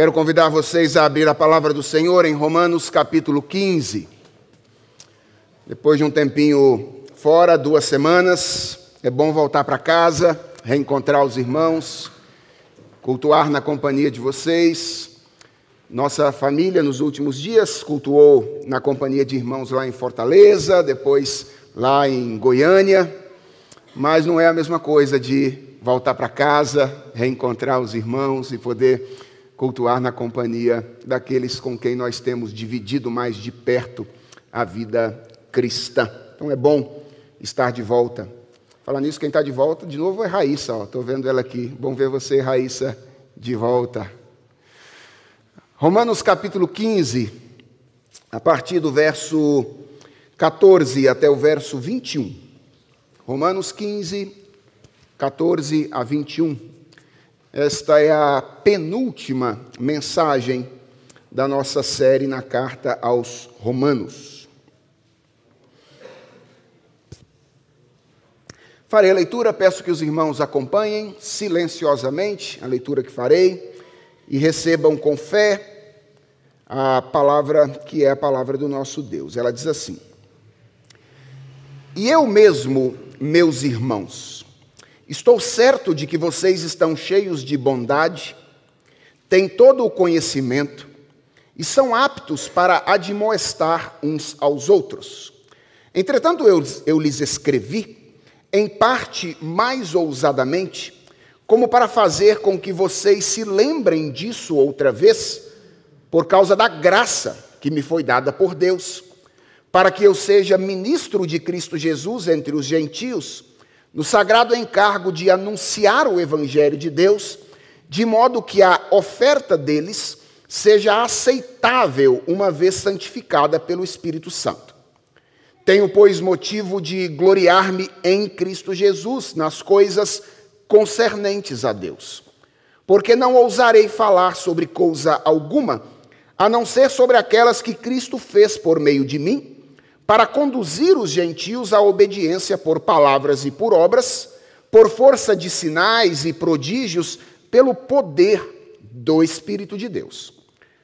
Quero convidar vocês a abrir a palavra do Senhor em Romanos capítulo 15. Depois de um tempinho fora, duas semanas, é bom voltar para casa, reencontrar os irmãos, cultuar na companhia de vocês. Nossa família, nos últimos dias, cultuou na companhia de irmãos lá em Fortaleza, depois lá em Goiânia, mas não é a mesma coisa de voltar para casa, reencontrar os irmãos e poder cultuar na companhia daqueles com quem nós temos dividido mais de perto a vida cristã. Então é bom estar de volta. Falando nisso, quem está de volta de novo é Raíssa. Estou vendo ela aqui. Bom ver você, Raíssa, de volta. Romanos capítulo 15, a partir do verso 14 até o verso 21. Romanos 15, 14 a 21. Esta é a penúltima mensagem da nossa série na carta aos Romanos. Farei a leitura, peço que os irmãos acompanhem silenciosamente a leitura que farei e recebam com fé a palavra que é a palavra do nosso Deus. Ela diz assim: E eu mesmo, meus irmãos, Estou certo de que vocês estão cheios de bondade, têm todo o conhecimento e são aptos para admoestar uns aos outros. Entretanto, eu, eu lhes escrevi, em parte mais ousadamente, como para fazer com que vocês se lembrem disso outra vez, por causa da graça que me foi dada por Deus, para que eu seja ministro de Cristo Jesus entre os gentios no sagrado encargo de anunciar o Evangelho de Deus, de modo que a oferta deles seja aceitável, uma vez santificada pelo Espírito Santo. Tenho, pois, motivo de gloriar-me em Cristo Jesus, nas coisas concernentes a Deus. Porque não ousarei falar sobre coisa alguma, a não ser sobre aquelas que Cristo fez por meio de mim para conduzir os gentios à obediência por palavras e por obras, por força de sinais e prodígios, pelo poder do Espírito de Deus.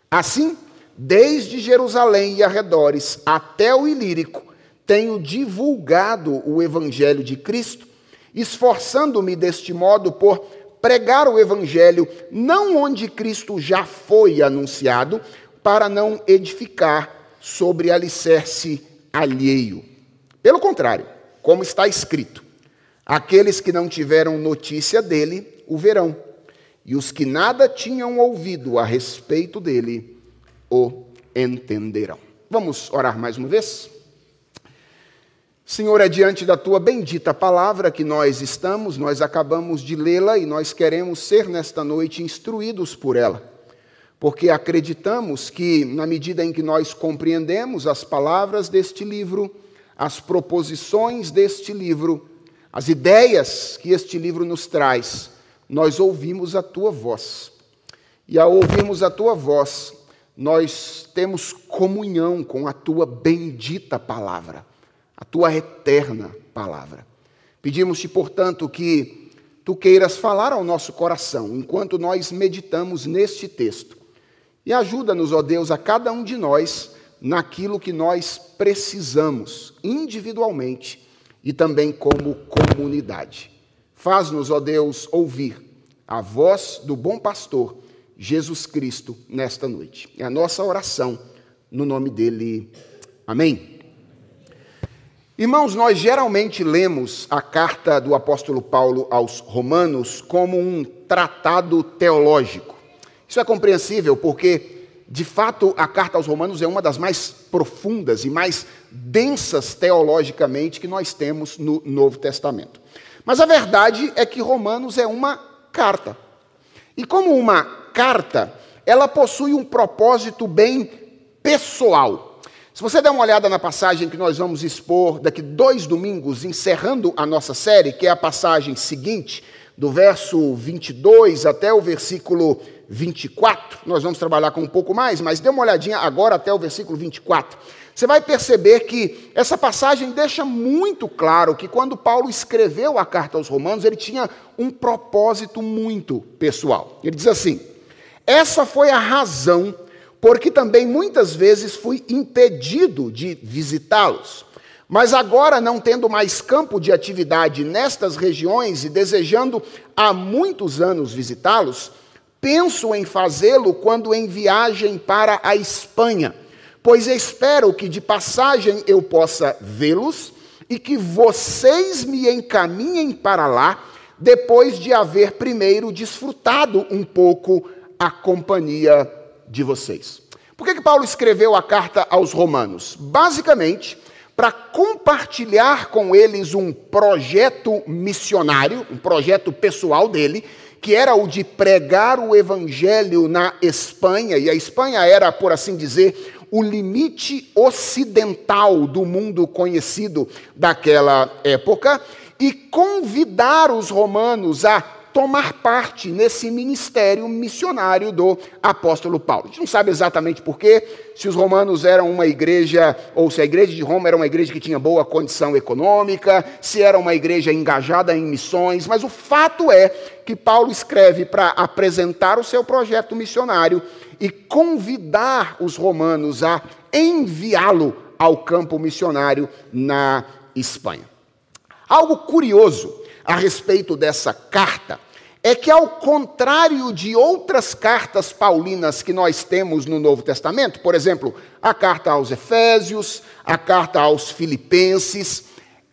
Assim, desde Jerusalém e arredores até o Ilírico, tenho divulgado o Evangelho de Cristo, esforçando-me deste modo por pregar o Evangelho não onde Cristo já foi anunciado, para não edificar sobre alicerce alheio. Pelo contrário, como está escrito: aqueles que não tiveram notícia dele o verão, e os que nada tinham ouvido a respeito dele o entenderão. Vamos orar mais uma vez? Senhor, é diante da tua bendita palavra que nós estamos, nós acabamos de lê-la e nós queremos ser nesta noite instruídos por ela porque acreditamos que, na medida em que nós compreendemos as palavras deste livro, as proposições deste livro, as ideias que este livro nos traz, nós ouvimos a tua voz. E ao ouvirmos a tua voz, nós temos comunhão com a tua bendita palavra, a tua eterna palavra. Pedimos-te, portanto, que tu queiras falar ao nosso coração enquanto nós meditamos neste texto e ajuda-nos, ó Deus, a cada um de nós naquilo que nós precisamos, individualmente e também como comunidade. Faz-nos, ó Deus, ouvir a voz do bom pastor, Jesus Cristo, nesta noite. É a nossa oração, no nome dele. Amém. Irmãos, nós geralmente lemos a carta do apóstolo Paulo aos Romanos como um tratado teológico. Isso é compreensível porque, de fato, a carta aos Romanos é uma das mais profundas e mais densas teologicamente que nós temos no Novo Testamento. Mas a verdade é que Romanos é uma carta. E como uma carta, ela possui um propósito bem pessoal. Se você der uma olhada na passagem que nós vamos expor daqui dois domingos, encerrando a nossa série, que é a passagem seguinte, do verso 22 até o versículo 24, nós vamos trabalhar com um pouco mais, mas dê uma olhadinha agora até o versículo 24. Você vai perceber que essa passagem deixa muito claro que quando Paulo escreveu a carta aos Romanos, ele tinha um propósito muito pessoal. Ele diz assim: Essa foi a razão porque também muitas vezes fui impedido de visitá-los. Mas agora, não tendo mais campo de atividade nestas regiões e desejando há muitos anos visitá-los, penso em fazê-lo quando em viagem para a Espanha, pois espero que de passagem eu possa vê-los e que vocês me encaminhem para lá, depois de haver primeiro desfrutado um pouco a companhia de vocês. Por que, que Paulo escreveu a carta aos Romanos? Basicamente, para compartilhar com eles um projeto missionário, um projeto pessoal dele, que era o de pregar o evangelho na Espanha, e a Espanha era, por assim dizer, o limite ocidental do mundo conhecido daquela época, e convidar os romanos a tomar parte nesse ministério missionário do apóstolo Paulo. A gente não sabe exatamente porquê, se os romanos eram uma igreja, ou se a igreja de Roma era uma igreja que tinha boa condição econômica, se era uma igreja engajada em missões, mas o fato é que Paulo escreve para apresentar o seu projeto missionário e convidar os romanos a enviá-lo ao campo missionário na Espanha. Algo curioso a respeito dessa carta é que, ao contrário de outras cartas paulinas que nós temos no Novo Testamento, por exemplo, a carta aos Efésios, a carta aos Filipenses,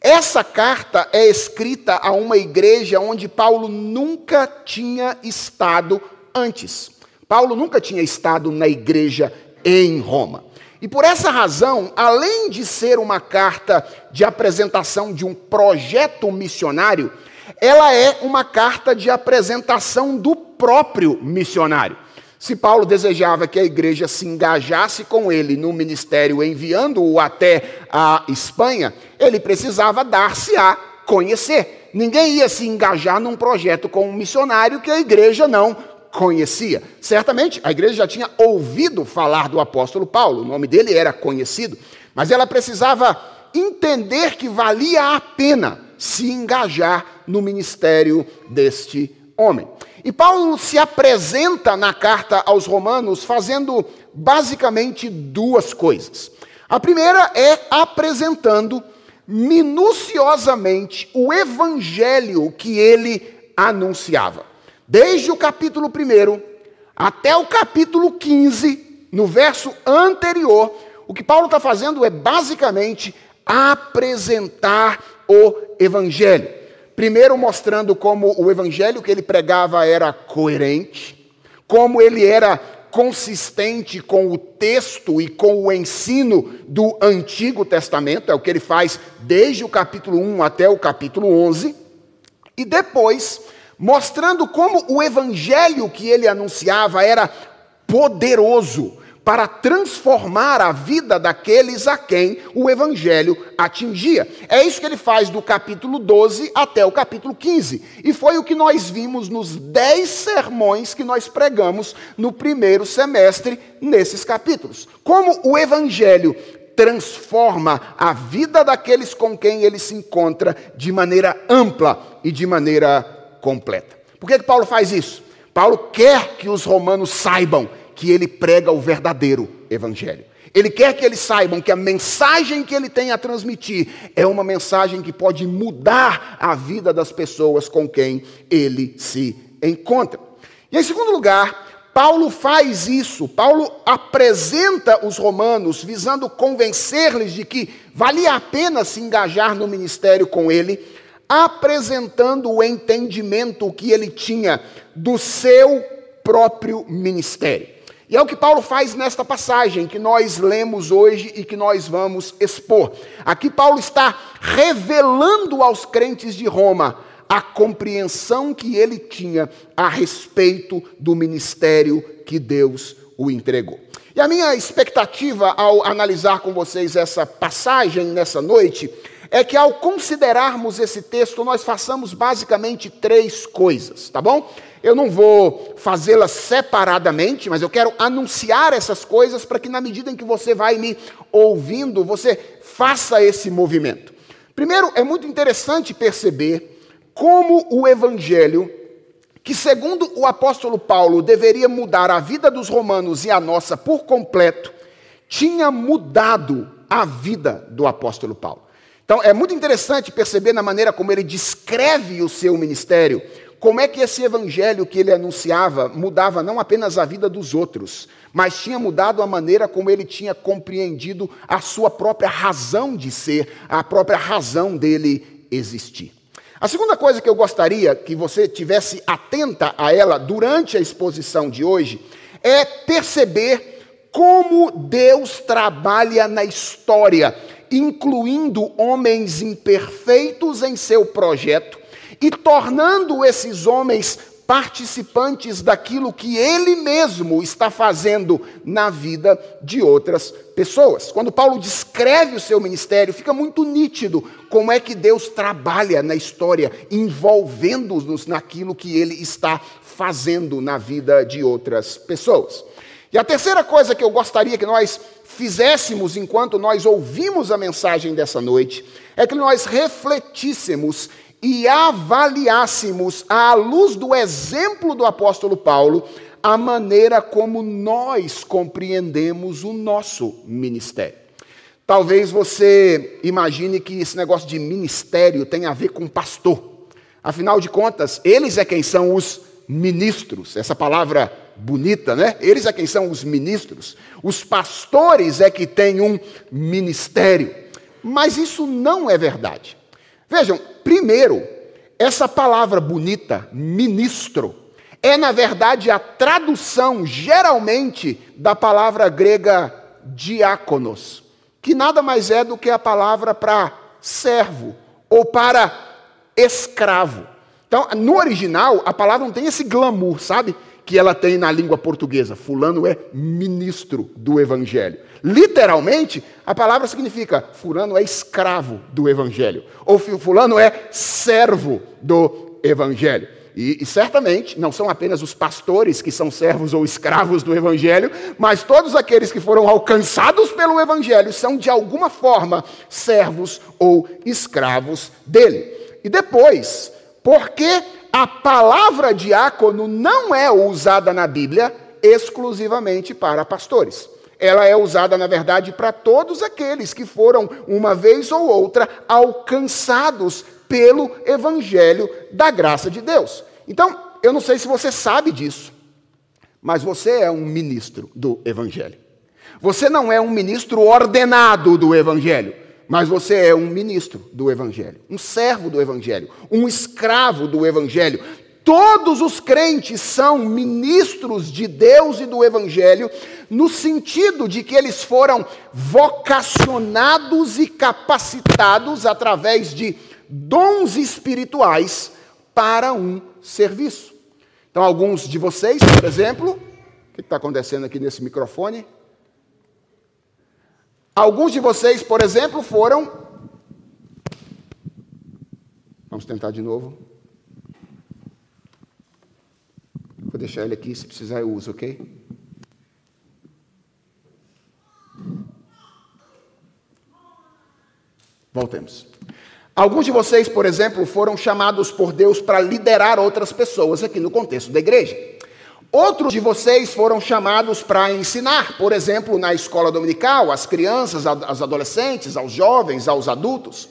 essa carta é escrita a uma igreja onde Paulo nunca tinha estado antes. Paulo nunca tinha estado na igreja em Roma. E por essa razão, além de ser uma carta de apresentação de um projeto missionário, ela é uma carta de apresentação do próprio missionário. Se Paulo desejava que a igreja se engajasse com ele no ministério, enviando-o até a Espanha, ele precisava dar-se a conhecer. Ninguém ia se engajar num projeto com um missionário que a igreja não conhecia. Certamente a igreja já tinha ouvido falar do apóstolo Paulo, o nome dele era conhecido, mas ela precisava entender que valia a pena se engajar no ministério deste homem. E Paulo se apresenta na carta aos Romanos fazendo basicamente duas coisas. A primeira é apresentando minuciosamente o evangelho que ele anunciava. Desde o capítulo 1 até o capítulo 15, no verso anterior, o que Paulo está fazendo é basicamente apresentar o Evangelho. Primeiro, mostrando como o Evangelho que ele pregava era coerente, como ele era consistente com o texto e com o ensino do Antigo Testamento, é o que ele faz desde o capítulo 1 até o capítulo 11, e depois, mostrando como o Evangelho que ele anunciava era poderoso para transformar a vida daqueles a quem o evangelho atingia. É isso que ele faz do capítulo 12 até o capítulo 15. E foi o que nós vimos nos dez sermões que nós pregamos no primeiro semestre nesses capítulos. Como o evangelho transforma a vida daqueles com quem ele se encontra de maneira ampla e de maneira completa. Por que, que Paulo faz isso? Paulo quer que os romanos saibam que ele prega o verdadeiro evangelho. Ele quer que eles saibam que a mensagem que ele tem a transmitir é uma mensagem que pode mudar a vida das pessoas com quem ele se encontra. E em segundo lugar, Paulo faz isso. Paulo apresenta os romanos visando convencer-lhes de que valia a pena se engajar no ministério com ele, apresentando o entendimento que ele tinha do seu próprio ministério. E é o que Paulo faz nesta passagem que nós lemos hoje e que nós vamos expor. Aqui Paulo está revelando aos crentes de Roma a compreensão que ele tinha a respeito do ministério que Deus o entregou. E a minha expectativa ao analisar com vocês essa passagem nessa noite é que ao considerarmos esse texto, nós façamos basicamente três coisas, tá bom? Eu não vou fazê-las separadamente, mas eu quero anunciar essas coisas para que, na medida em que você vai me ouvindo, você faça esse movimento. Primeiro, é muito interessante perceber como o Evangelho que, segundo o apóstolo Paulo, deveria mudar a vida dos romanos e a nossa por completo, tinha mudado a vida do apóstolo Paulo. Então, é muito interessante perceber na maneira como ele descreve o seu ministério, como é que esse evangelho que ele anunciava mudava não apenas a vida dos outros, mas tinha mudado a maneira como ele tinha compreendido a sua própria razão de ser, a própria razão dele existir. A segunda coisa que eu gostaria que você tivesse atenta a ela durante a exposição de hoje é perceber como Deus trabalha na história, incluindo homens imperfeitos em seu projeto e tornando esses homens participantes daquilo que ele mesmo está fazendo na vida de outras pessoas. Quando Paulo descreve o seu ministério, fica muito nítido como é que Deus trabalha na história, envolvendo-nos naquilo que ele está fazendo na vida de outras pessoas. E a terceira coisa que eu gostaria que nós fizéssemos enquanto nós ouvimos a mensagem dessa noite é que nós refletíssemos e avaliássemos, à luz do exemplo do apóstolo Paulo, a maneira como nós compreendemos o nosso ministério. Talvez você imagine que esse negócio de ministério tem a ver com pastor. Afinal de contas, eles é quem são os ministros. Essa palavra bonita, né? Eles é quem são os ministros. Os pastores é que têm um ministério. Mas isso não é verdade. Vejam, primeiro, essa palavra bonita, ministro, é na verdade a tradução, geralmente, da palavra grega diáconos, que nada mais é do que a palavra para servo ou para escravo. Então, no original, a palavra não tem esse glamour, sabe? Que ela tem na língua portuguesa. Fulano é ministro do evangelho. Literalmente, a palavra significa fulano é escravo do evangelho, ou fulano é servo do evangelho. E, e, certamente não são apenas os pastores que são servos ou escravos do Evangelho, mas todos aqueles que foram alcançados pelo Evangelho são de alguma forma servos ou escravos dele. E depois, porque a palavra diácono não é usada na Bíblia exclusivamente para pastores ela é usada, na verdade, para todos aqueles que foram, uma vez ou outra, alcançados pelo Evangelho da graça de Deus. Então, eu não sei se você sabe disso, mas você é um ministro do Evangelho. Você não é um ministro ordenado do Evangelho, mas você é um ministro do Evangelho, um servo do Evangelho, um escravo do Evangelho. Todos os crentes são ministros de Deus e do Evangelho, no sentido de que eles foram vocacionados e capacitados através de dons espirituais para um serviço. Então, alguns de vocês, por exemplo, o que está acontecendo aqui nesse microfone? Alguns de vocês, por exemplo, foram. Vamos tentar de novo. Vou deixar ele aqui, se precisar eu uso, ok? Voltemos. Alguns de vocês, por exemplo, foram chamados por Deus para liderar outras pessoas aqui no contexto da igreja. Outros de vocês foram chamados para ensinar, por exemplo, na escola dominical, às crianças, aos adolescentes, aos jovens, aos adultos.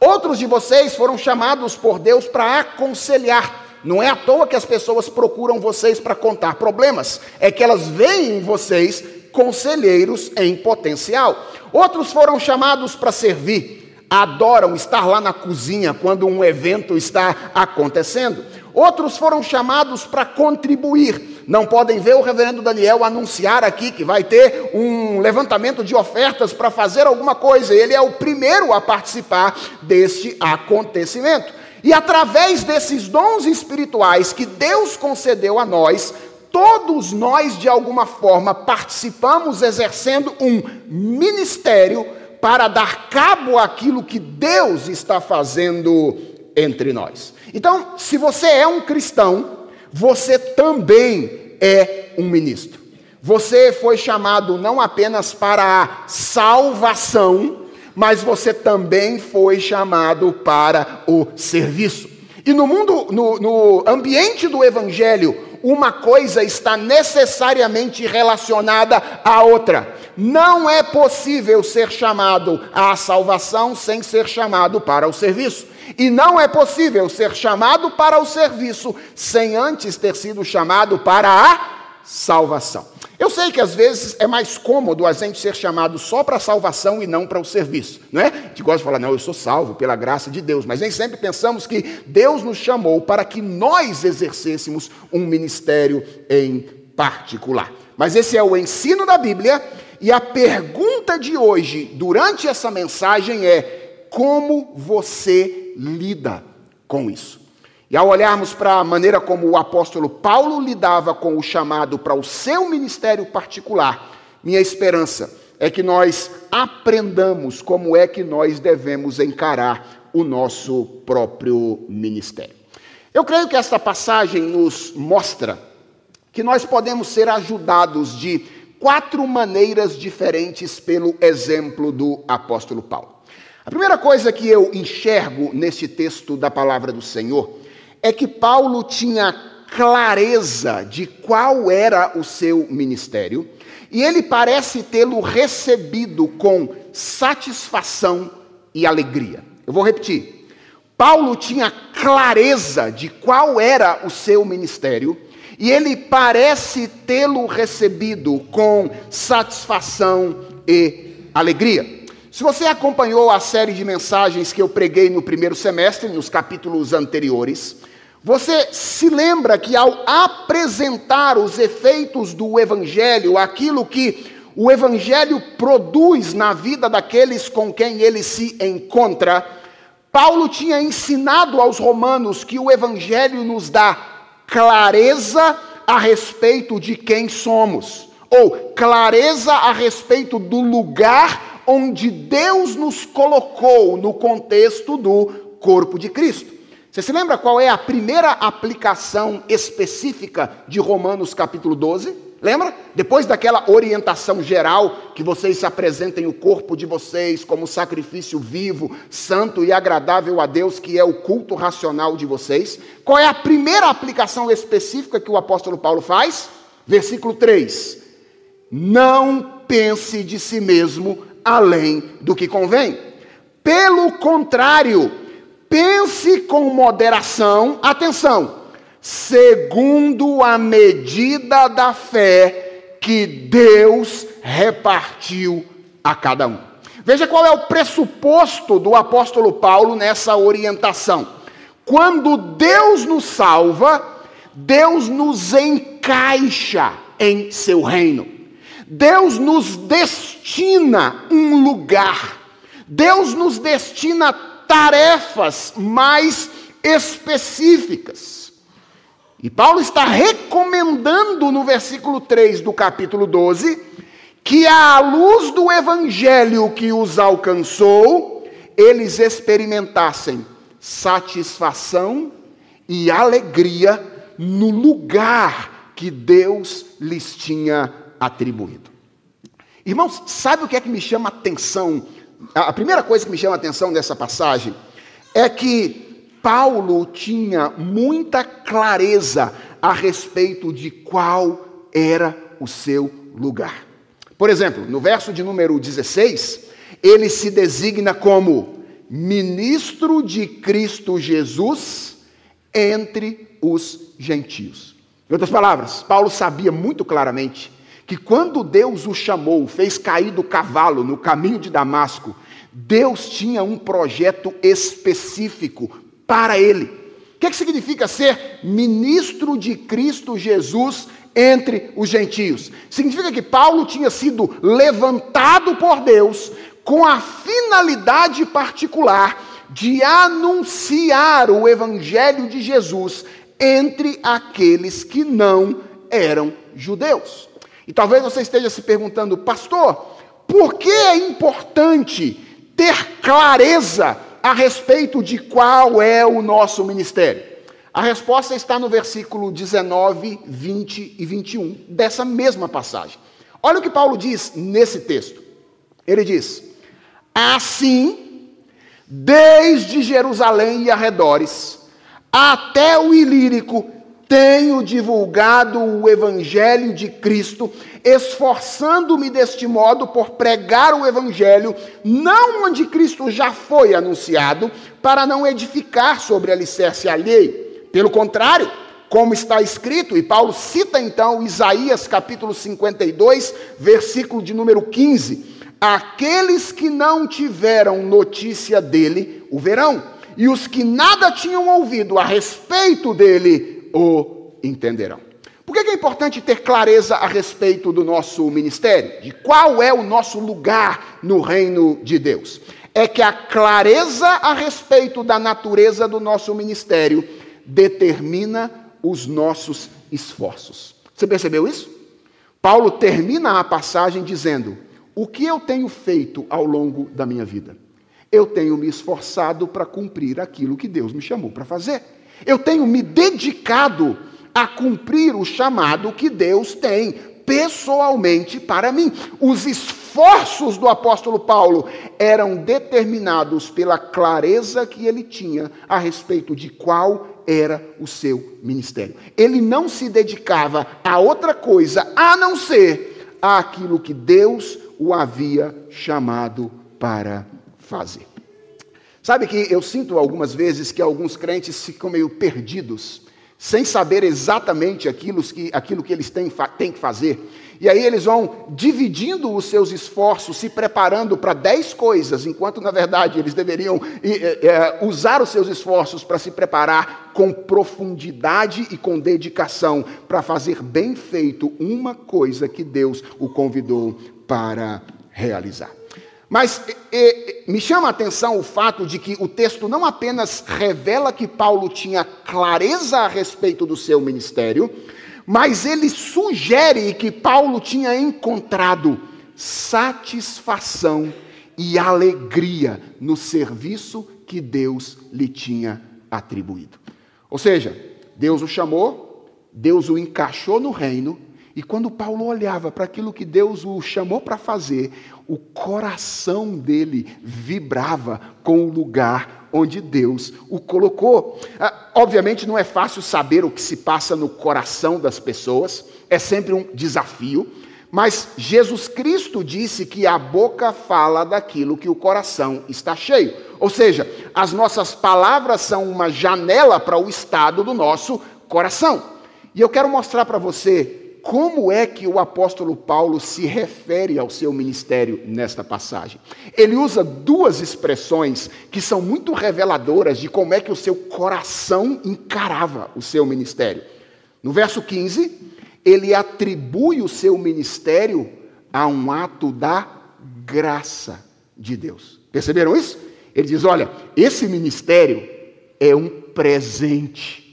Outros de vocês foram chamados por Deus para aconselhar, não é à toa que as pessoas procuram vocês para contar problemas, é que elas veem em vocês conselheiros em potencial. Outros foram chamados para servir, adoram estar lá na cozinha quando um evento está acontecendo. Outros foram chamados para contribuir. Não podem ver o reverendo Daniel anunciar aqui que vai ter um levantamento de ofertas para fazer alguma coisa. Ele é o primeiro a participar deste acontecimento. E através desses dons espirituais que Deus concedeu a nós, todos nós, de alguma forma, participamos exercendo um ministério para dar cabo àquilo que Deus está fazendo entre nós. Então, se você é um cristão, você também é um ministro. Você foi chamado não apenas para a salvação, mas você também foi chamado para o serviço. E no mundo, no, no ambiente do evangelho, uma coisa está necessariamente relacionada à outra. Não é possível ser chamado à salvação sem ser chamado para o serviço. E não é possível ser chamado para o serviço sem antes ter sido chamado para a salvação. Eu sei que às vezes é mais cômodo a gente ser chamado só para a salvação e não para o serviço, não é? A gente gosta de falar, não, eu sou salvo pela graça de Deus, mas nem sempre pensamos que Deus nos chamou para que nós exercêssemos um ministério em particular. Mas esse é o ensino da Bíblia e a pergunta de hoje, durante essa mensagem, é: como você lida com isso? E ao olharmos para a maneira como o apóstolo Paulo lidava com o chamado para o seu ministério particular, minha esperança é que nós aprendamos como é que nós devemos encarar o nosso próprio ministério. Eu creio que esta passagem nos mostra que nós podemos ser ajudados de quatro maneiras diferentes pelo exemplo do apóstolo Paulo. A primeira coisa que eu enxergo nesse texto da palavra do Senhor é que Paulo tinha clareza de qual era o seu ministério e ele parece tê-lo recebido com satisfação e alegria. Eu vou repetir. Paulo tinha clareza de qual era o seu ministério e ele parece tê-lo recebido com satisfação e alegria. Se você acompanhou a série de mensagens que eu preguei no primeiro semestre, nos capítulos anteriores, você se lembra que ao apresentar os efeitos do Evangelho, aquilo que o Evangelho produz na vida daqueles com quem ele se encontra, Paulo tinha ensinado aos romanos que o Evangelho nos dá clareza a respeito de quem somos, ou clareza a respeito do lugar onde Deus nos colocou no contexto do corpo de Cristo. Você se lembra qual é a primeira aplicação específica de Romanos capítulo 12? Lembra? Depois daquela orientação geral que vocês se apresentem o corpo de vocês como sacrifício vivo, santo e agradável a Deus, que é o culto racional de vocês. Qual é a primeira aplicação específica que o apóstolo Paulo faz? Versículo 3. Não pense de si mesmo além do que convém. Pelo contrário, pense com moderação, atenção, segundo a medida da fé que Deus repartiu a cada um. Veja qual é o pressuposto do apóstolo Paulo nessa orientação. Quando Deus nos salva, Deus nos encaixa em seu reino. Deus nos destina um lugar. Deus nos destina tarefas mais específicas. E Paulo está recomendando no versículo 3 do capítulo 12 que, à luz do evangelho que os alcançou, eles experimentassem satisfação e alegria no lugar que Deus lhes tinha atribuído. Irmãos, sabe o que é que me chama atenção a primeira coisa que me chama a atenção dessa passagem é que Paulo tinha muita clareza a respeito de qual era o seu lugar. Por exemplo, no verso de número 16, ele se designa como ministro de Cristo Jesus entre os gentios. Em outras palavras, Paulo sabia muito claramente que quando Deus o chamou, fez cair do cavalo no caminho de Damasco, Deus tinha um projeto específico para ele. O que, é que significa ser ministro de Cristo Jesus entre os gentios? Significa que Paulo tinha sido levantado por Deus com a finalidade particular de anunciar o evangelho de Jesus entre aqueles que não eram judeus. E talvez você esteja se perguntando, pastor, por que é importante ter clareza a respeito de qual é o nosso ministério? A resposta está no versículo 19, 20 e 21 dessa mesma passagem. Olha o que Paulo diz nesse texto. Ele diz: Assim, desde Jerusalém e arredores, até o Ilírico, tenho divulgado o Evangelho de Cristo, esforçando-me deste modo por pregar o Evangelho, não onde Cristo já foi anunciado, para não edificar sobre alicerce alheio. Pelo contrário, como está escrito, e Paulo cita então Isaías capítulo 52, versículo de número 15: Aqueles que não tiveram notícia dele o verão, e os que nada tinham ouvido a respeito dele o entenderão. Por que é importante ter clareza a respeito do nosso ministério? De qual é o nosso lugar no reino de Deus? É que a clareza a respeito da natureza do nosso ministério determina os nossos esforços. Você percebeu isso? Paulo termina a passagem dizendo: O que eu tenho feito ao longo da minha vida? Eu tenho me esforçado para cumprir aquilo que Deus me chamou para fazer. Eu tenho me dedicado a cumprir o chamado que Deus tem pessoalmente para mim. Os esforços do apóstolo Paulo eram determinados pela clareza que ele tinha a respeito de qual era o seu ministério. Ele não se dedicava a outra coisa a não ser aquilo que Deus o havia chamado para fazer. Sabe que eu sinto algumas vezes que alguns crentes ficam meio perdidos, sem saber exatamente aquilo que, aquilo que eles têm, têm que fazer. E aí eles vão dividindo os seus esforços, se preparando para dez coisas, enquanto na verdade eles deveriam é, usar os seus esforços para se preparar com profundidade e com dedicação para fazer bem feito uma coisa que Deus o convidou para realizar. Mas e, me chama a atenção o fato de que o texto não apenas revela que Paulo tinha clareza a respeito do seu ministério, mas ele sugere que Paulo tinha encontrado satisfação e alegria no serviço que Deus lhe tinha atribuído. Ou seja, Deus o chamou, Deus o encaixou no reino, e quando Paulo olhava para aquilo que Deus o chamou para fazer, o coração dele vibrava com o lugar onde Deus o colocou. Ah, obviamente não é fácil saber o que se passa no coração das pessoas, é sempre um desafio, mas Jesus Cristo disse que a boca fala daquilo que o coração está cheio. Ou seja, as nossas palavras são uma janela para o estado do nosso coração. E eu quero mostrar para você como é que o apóstolo Paulo se refere ao seu ministério nesta passagem. Ele usa duas expressões que são muito reveladoras de como é que o seu coração encarava o seu ministério. No verso 15, ele atribui o seu ministério a um ato da graça de Deus. Perceberam isso? Ele diz: olha, esse ministério é um presente.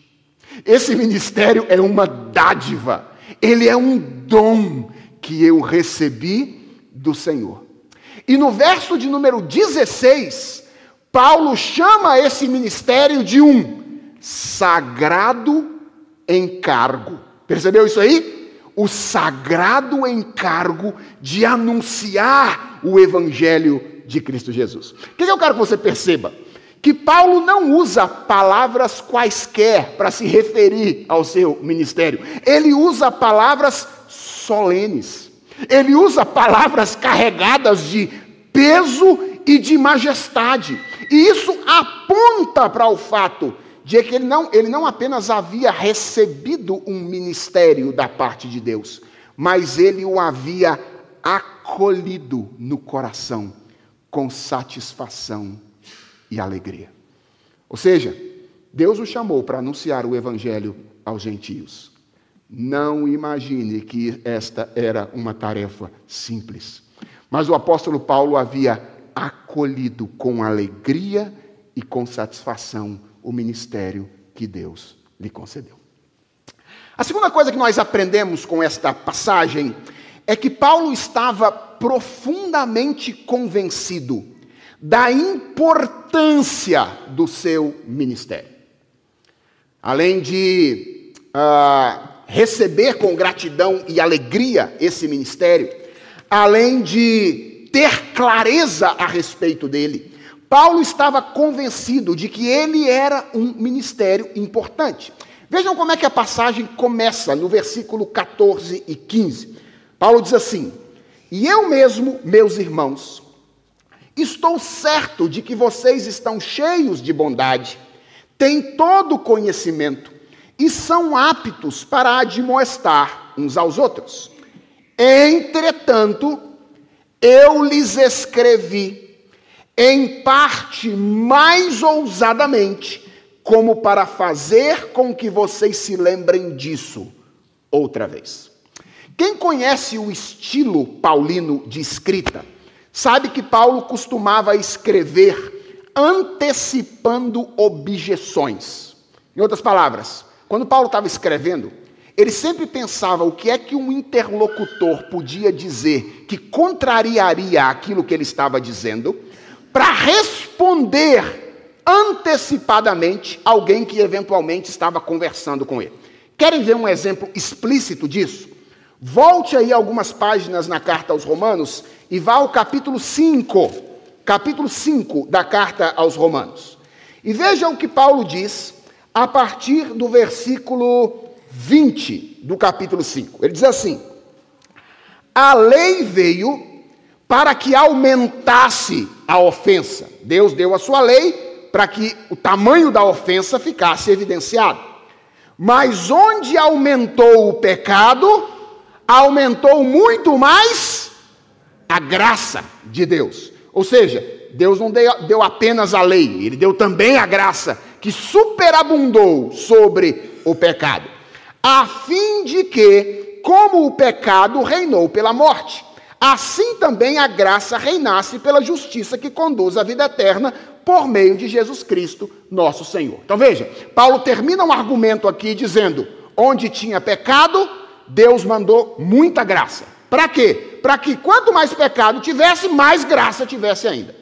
Esse ministério é uma dádiva. Ele é um dom que eu recebi do Senhor. E no verso de número 16, Paulo chama esse ministério de um sagrado encargo. Percebeu isso aí? O sagrado encargo de anunciar o evangelho de Cristo Jesus. O que eu quero que você perceba? Que Paulo não usa palavras quaisquer para se referir ao seu ministério. Ele usa palavras solenes. Ele usa palavras carregadas de peso e de majestade. E isso aponta para o fato de que ele não, ele não apenas havia recebido um ministério da parte de Deus, mas ele o havia acolhido no coração com satisfação e alegria. Ou seja, Deus o chamou para anunciar o evangelho aos gentios. Não imagine que esta era uma tarefa simples. Mas o apóstolo Paulo havia acolhido com alegria e com satisfação o ministério que Deus lhe concedeu. A segunda coisa que nós aprendemos com esta passagem é que Paulo estava profundamente convencido da importância do seu ministério. Além de uh, receber com gratidão e alegria esse ministério, além de ter clareza a respeito dele, Paulo estava convencido de que ele era um ministério importante. Vejam como é que a passagem começa no versículo 14 e 15. Paulo diz assim: E eu mesmo, meus irmãos, estou certo de que vocês estão cheios de bondade, têm todo o conhecimento e são aptos para admoestar uns aos outros. Entretanto, eu lhes escrevi em parte mais ousadamente, como para fazer com que vocês se lembrem disso outra vez. Quem conhece o estilo paulino de escrita, sabe que Paulo costumava escrever antecipando objeções. Em outras palavras, quando Paulo estava escrevendo, ele sempre pensava o que é que um interlocutor podia dizer que contrariaria aquilo que ele estava dizendo para responder antecipadamente alguém que eventualmente estava conversando com ele. Querem ver um exemplo explícito disso? Volte aí algumas páginas na carta aos Romanos e vá ao capítulo 5, capítulo 5 da carta aos Romanos. E veja o que Paulo diz a partir do versículo 20 do capítulo 5. Ele diz assim: A lei veio para que aumentasse a ofensa. Deus deu a sua lei para que o tamanho da ofensa ficasse evidenciado. Mas onde aumentou o pecado, aumentou muito mais a graça de Deus. Ou seja, Deus não deu, deu apenas a lei, ele deu também a graça, que superabundou sobre o pecado, a fim de que, como o pecado reinou pela morte, assim também a graça reinasse pela justiça que conduz à vida eterna por meio de Jesus Cristo, nosso Senhor. Então veja, Paulo termina um argumento aqui dizendo: onde tinha pecado, Deus mandou muita graça. Para quê? Para que quanto mais pecado tivesse, mais graça tivesse ainda.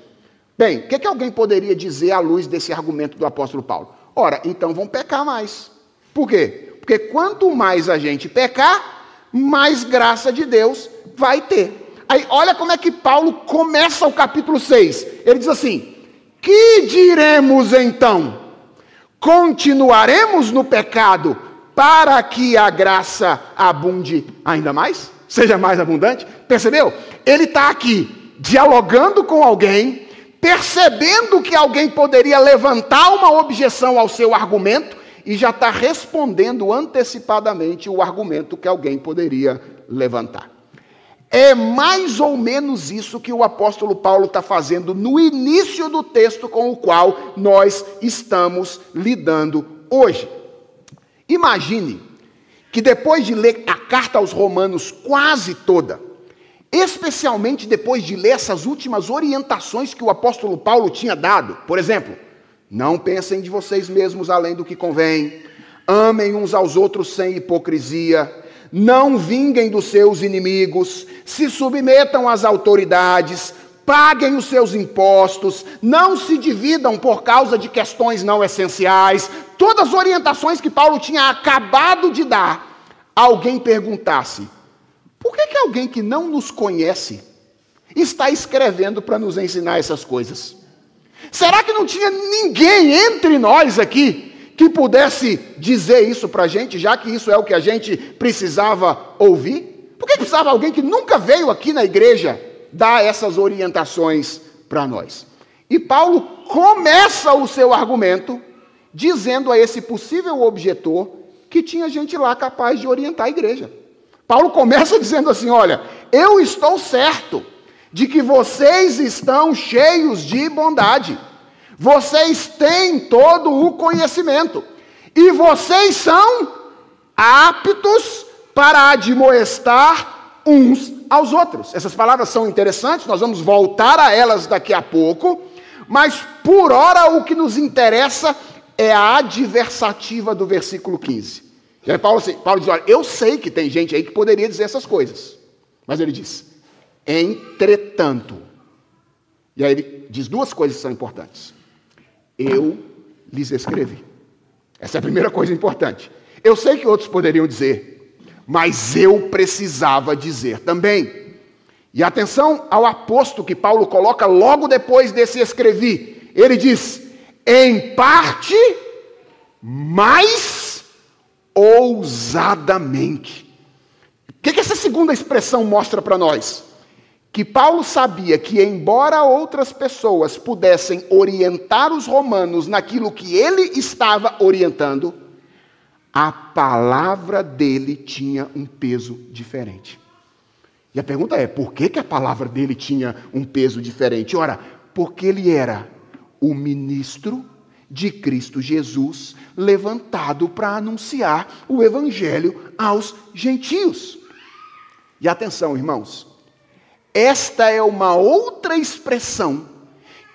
Bem, o que, que alguém poderia dizer à luz desse argumento do apóstolo Paulo? Ora, então vão pecar mais. Por quê? Porque quanto mais a gente pecar, mais graça de Deus vai ter. Aí olha como é que Paulo começa o capítulo 6. Ele diz assim: Que diremos então? Continuaremos no pecado para que a graça abunde ainda mais? Seja mais abundante? Percebeu? Ele está aqui dialogando com alguém, percebendo que alguém poderia levantar uma objeção ao seu argumento e já está respondendo antecipadamente o argumento que alguém poderia levantar. É mais ou menos isso que o apóstolo Paulo está fazendo no início do texto com o qual nós estamos lidando hoje. Imagine que depois de ler a carta aos Romanos quase toda, especialmente depois de ler essas últimas orientações que o apóstolo Paulo tinha dado, por exemplo, não pensem de vocês mesmos além do que convém, amem uns aos outros sem hipocrisia não vinguem dos seus inimigos, se submetam às autoridades, paguem os seus impostos, não se dividam por causa de questões não essenciais. Todas as orientações que Paulo tinha acabado de dar, alguém perguntasse: por que, que alguém que não nos conhece está escrevendo para nos ensinar essas coisas? Será que não tinha ninguém entre nós aqui que pudesse dizer isso para a gente, já que isso é o que a gente precisava ouvir? Por que precisava alguém que nunca veio aqui na igreja dar essas orientações para nós? E Paulo começa o seu argumento dizendo a esse possível objetor que tinha gente lá capaz de orientar a igreja. Paulo começa dizendo assim: Olha, eu estou certo de que vocês estão cheios de bondade. Vocês têm todo o conhecimento. E vocês são aptos para admoestar uns aos outros. Essas palavras são interessantes, nós vamos voltar a elas daqui a pouco, mas por hora o que nos interessa é a adversativa do versículo 15. E aí Paulo, Paulo diz: Olha, eu sei que tem gente aí que poderia dizer essas coisas, mas ele diz: entretanto. E aí ele diz duas coisas que são importantes eu lhes escrevi. Essa é a primeira coisa importante. Eu sei que outros poderiam dizer, mas eu precisava dizer também. E atenção ao aposto que Paulo coloca logo depois desse escrevi. Ele diz: em parte, mais ousadamente. O que, que essa segunda expressão mostra para nós? Que Paulo sabia que, embora outras pessoas pudessem orientar os romanos naquilo que ele estava orientando, a palavra dele tinha um peso diferente. E a pergunta é: por que, que a palavra dele tinha um peso diferente? Ora, porque ele era o ministro de Cristo Jesus levantado para anunciar o evangelho aos gentios. E atenção, irmãos, esta é uma outra expressão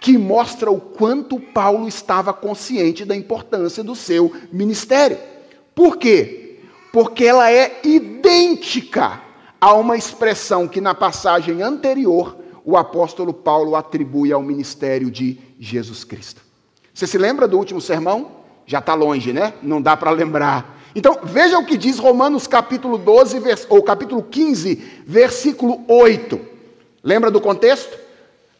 que mostra o quanto Paulo estava consciente da importância do seu ministério. Por quê? Porque ela é idêntica a uma expressão que na passagem anterior o apóstolo Paulo atribui ao ministério de Jesus Cristo. Você se lembra do último sermão? Já está longe, né? Não dá para lembrar. Então, veja o que diz Romanos capítulo 12, ou capítulo 15, versículo 8. Lembra do contexto?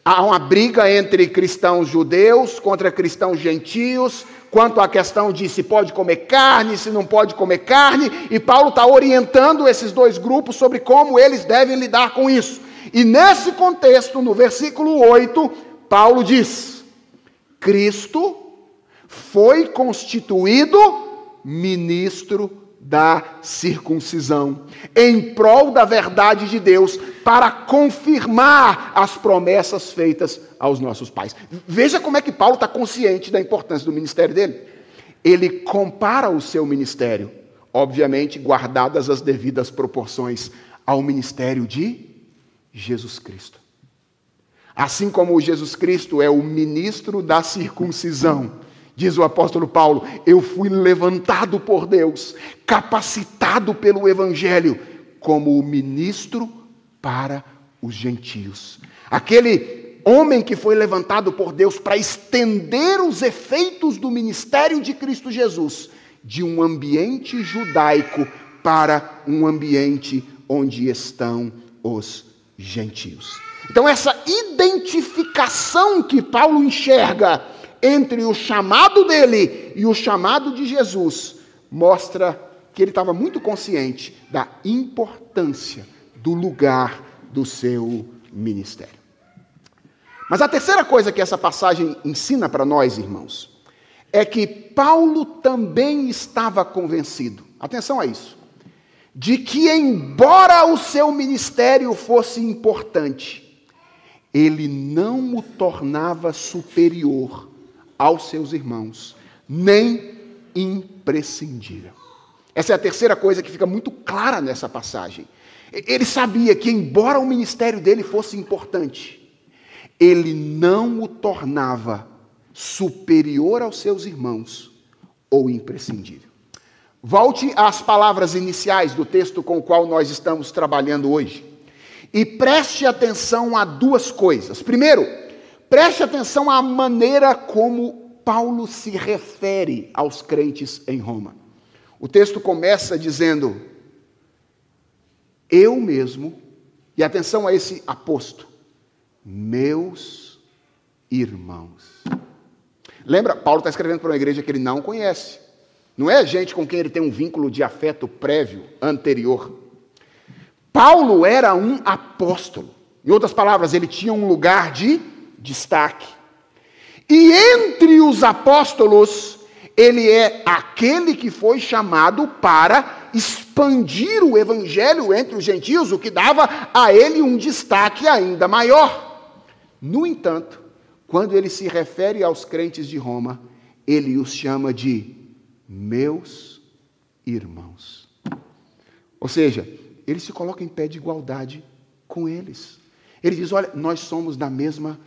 Há uma briga entre cristãos judeus contra cristãos gentios, quanto à questão de se pode comer carne, se não pode comer carne, e Paulo está orientando esses dois grupos sobre como eles devem lidar com isso. E nesse contexto, no versículo 8, Paulo diz: Cristo foi constituído ministro da circuncisão, em prol da verdade de Deus, para confirmar as promessas feitas aos nossos pais. Veja como é que Paulo está consciente da importância do ministério dele. Ele compara o seu ministério, obviamente guardadas as devidas proporções, ao ministério de Jesus Cristo. Assim como Jesus Cristo é o ministro da circuncisão, diz o apóstolo Paulo, eu fui levantado por Deus, capacitado pelo Evangelho, como o ministro para os gentios. Aquele homem que foi levantado por Deus para estender os efeitos do ministério de Cristo Jesus de um ambiente judaico para um ambiente onde estão os gentios. Então, essa identificação que Paulo enxerga entre o chamado dele e o chamado de Jesus mostra que ele estava muito consciente da importância do lugar do seu ministério. Mas a terceira coisa que essa passagem ensina para nós, irmãos, é que Paulo também estava convencido, atenção a isso, de que, embora o seu ministério fosse importante, ele não o tornava superior aos seus irmãos, nem imprescindível. Essa é a terceira coisa que fica muito clara nessa passagem. Ele sabia que, embora o ministério dele fosse importante, ele não o tornava superior aos seus irmãos ou imprescindível. Volte às palavras iniciais do texto com o qual nós estamos trabalhando hoje. E preste atenção a duas coisas. Primeiro, preste atenção à maneira como Paulo se refere aos crentes em Roma. O texto começa dizendo: Eu mesmo, e atenção a esse aposto, meus irmãos. Lembra, Paulo está escrevendo para uma igreja que ele não conhece. Não é gente com quem ele tem um vínculo de afeto prévio, anterior. Paulo era um apóstolo. Em outras palavras, ele tinha um lugar de destaque. E entre os apóstolos, ele é aquele que foi chamado para expandir o evangelho entre os gentios, o que dava a ele um destaque ainda maior. No entanto, quando ele se refere aos crentes de Roma, ele os chama de meus irmãos. Ou seja, ele se coloca em pé de igualdade com eles. Ele diz: Olha, nós somos da mesma família.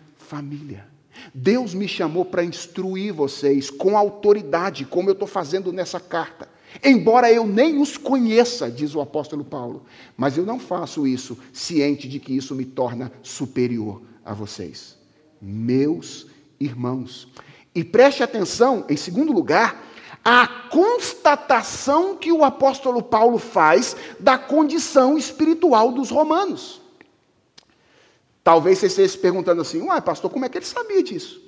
Deus me chamou para instruir vocês com autoridade, como eu estou fazendo nessa carta. Embora eu nem os conheça, diz o apóstolo Paulo, mas eu não faço isso ciente de que isso me torna superior a vocês, meus irmãos. E preste atenção, em segundo lugar, a constatação que o apóstolo Paulo faz da condição espiritual dos romanos. Talvez você esteja se perguntando assim: uai, pastor, como é que ele sabia disso?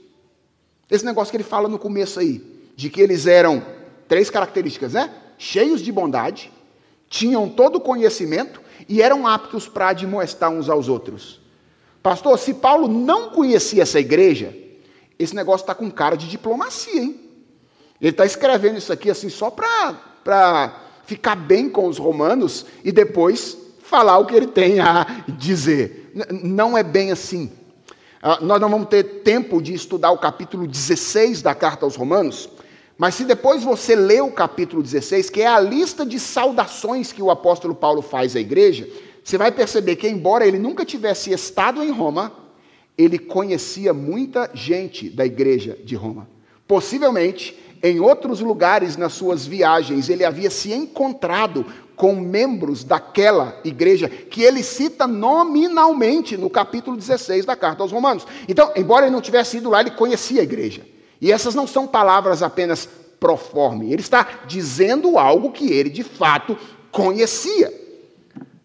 Esse negócio que ele fala no começo aí, de que eles eram três características, né? Cheios de bondade, tinham todo o conhecimento e eram aptos para admoestar uns aos outros. Pastor, se Paulo não conhecia essa igreja, esse negócio está com cara de diplomacia, hein? Ele está escrevendo isso aqui assim só para ficar bem com os romanos e depois falar o que ele tem a dizer. Não é bem assim. Ah, nós não vamos ter tempo de estudar o capítulo 16 da carta aos Romanos, mas se depois você ler o capítulo 16, que é a lista de saudações que o apóstolo Paulo faz à igreja, você vai perceber que, embora ele nunca tivesse estado em Roma, ele conhecia muita gente da igreja de Roma. Possivelmente, em outros lugares nas suas viagens, ele havia se encontrado com membros daquela igreja que ele cita nominalmente no capítulo 16 da carta aos Romanos. Então, embora ele não tivesse ido lá, ele conhecia a igreja. E essas não são palavras apenas pro forma. Ele está dizendo algo que ele de fato conhecia.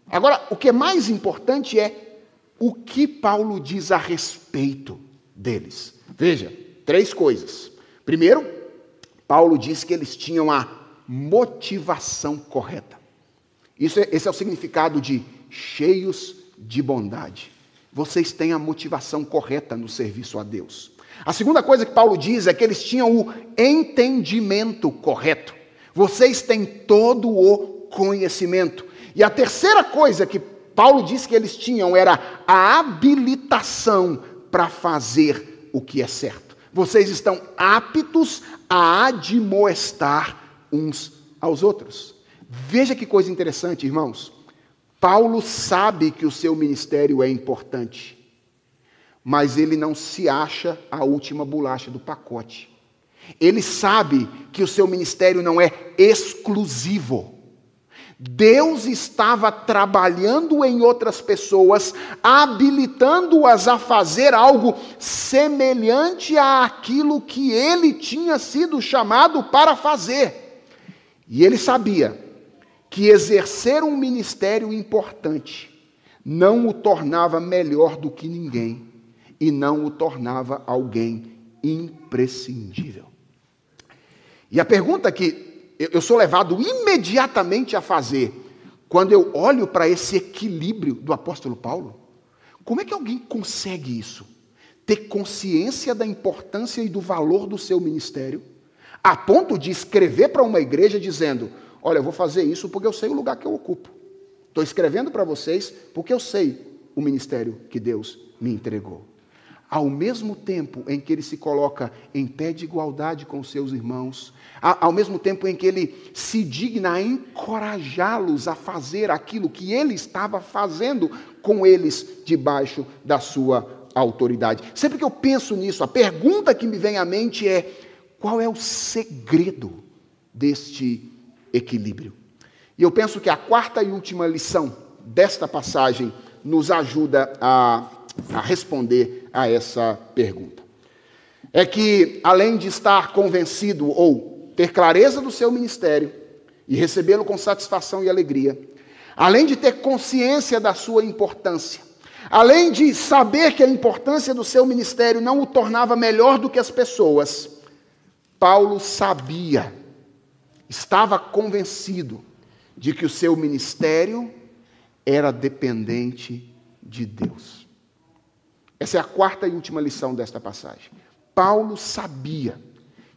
Agora, o que é mais importante é o que Paulo diz a respeito deles. Veja, três coisas. Primeiro, Paulo diz que eles tinham a motivação correta. Isso é, esse é o significado de cheios de bondade. Vocês têm a motivação correta no serviço a Deus. A segunda coisa que Paulo diz é que eles tinham o entendimento correto. Vocês têm todo o conhecimento. E a terceira coisa que Paulo diz que eles tinham era a habilitação para fazer o que é certo. Vocês estão aptos a admoestar uns aos outros. Veja que coisa interessante, irmãos. Paulo sabe que o seu ministério é importante, mas ele não se acha a última bolacha do pacote. Ele sabe que o seu ministério não é exclusivo. Deus estava trabalhando em outras pessoas, habilitando-as a fazer algo semelhante àquilo que ele tinha sido chamado para fazer. E ele sabia que exercer um ministério importante não o tornava melhor do que ninguém e não o tornava alguém imprescindível. E a pergunta que eu sou levado imediatamente a fazer, quando eu olho para esse equilíbrio do apóstolo Paulo, como é que alguém consegue isso? Ter consciência da importância e do valor do seu ministério, a ponto de escrever para uma igreja dizendo: Olha, eu vou fazer isso porque eu sei o lugar que eu ocupo. Estou escrevendo para vocês porque eu sei o ministério que Deus me entregou. Ao mesmo tempo em que ele se coloca em pé de igualdade com seus irmãos, ao mesmo tempo em que ele se digna a encorajá-los a fazer aquilo que ele estava fazendo com eles debaixo da sua autoridade. Sempre que eu penso nisso, a pergunta que me vem à mente é: qual é o segredo deste equilíbrio. E eu penso que a quarta e última lição desta passagem nos ajuda a, a responder a essa pergunta. É que, além de estar convencido ou ter clareza do seu ministério e recebê-lo com satisfação e alegria, além de ter consciência da sua importância, além de saber que a importância do seu ministério não o tornava melhor do que as pessoas, Paulo sabia estava convencido de que o seu ministério era dependente de Deus. Essa é a quarta e última lição desta passagem. Paulo sabia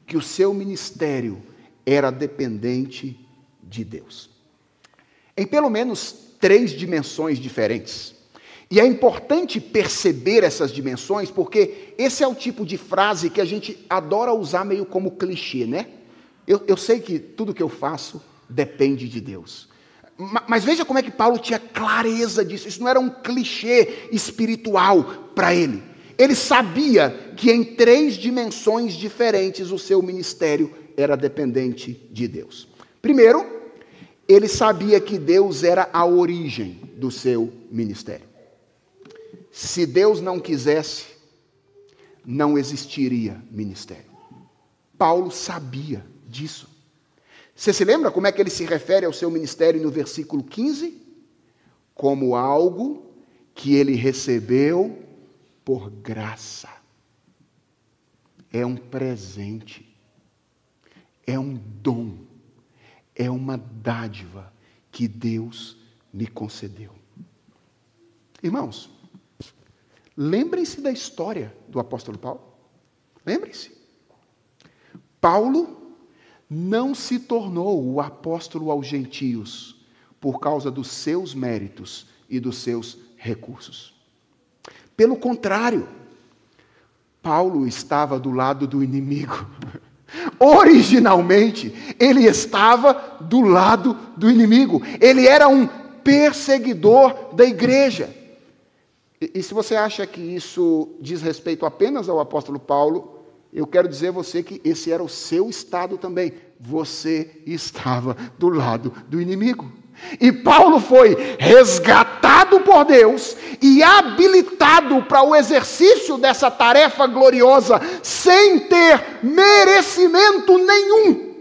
que o seu ministério era dependente de Deus. Em pelo menos três dimensões diferentes. E é importante perceber essas dimensões, porque esse é o tipo de frase que a gente adora usar meio como clichê, né? Eu, eu sei que tudo que eu faço depende de Deus. Mas veja como é que Paulo tinha clareza disso. Isso não era um clichê espiritual para ele. Ele sabia que em três dimensões diferentes o seu ministério era dependente de Deus. Primeiro, ele sabia que Deus era a origem do seu ministério. Se Deus não quisesse, não existiria ministério. Paulo sabia disso. Você se lembra como é que ele se refere ao seu ministério no versículo 15? Como algo que ele recebeu por graça. é um presente, é um dom, é uma dádiva que Deus me concedeu. Irmãos, lembrem-se da história do apóstolo Paulo. Lembrem-se. Paulo não se tornou o apóstolo aos gentios por causa dos seus méritos e dos seus recursos. Pelo contrário, Paulo estava do lado do inimigo. Originalmente, ele estava do lado do inimigo. Ele era um perseguidor da igreja. E, e, se você acha que isso diz respeito apenas ao apóstolo Paulo, eu quero dizer a você que esse era o seu estado também. Você estava do lado do inimigo. E Paulo foi resgatado por Deus e habilitado para o exercício dessa tarefa gloriosa, sem ter merecimento nenhum.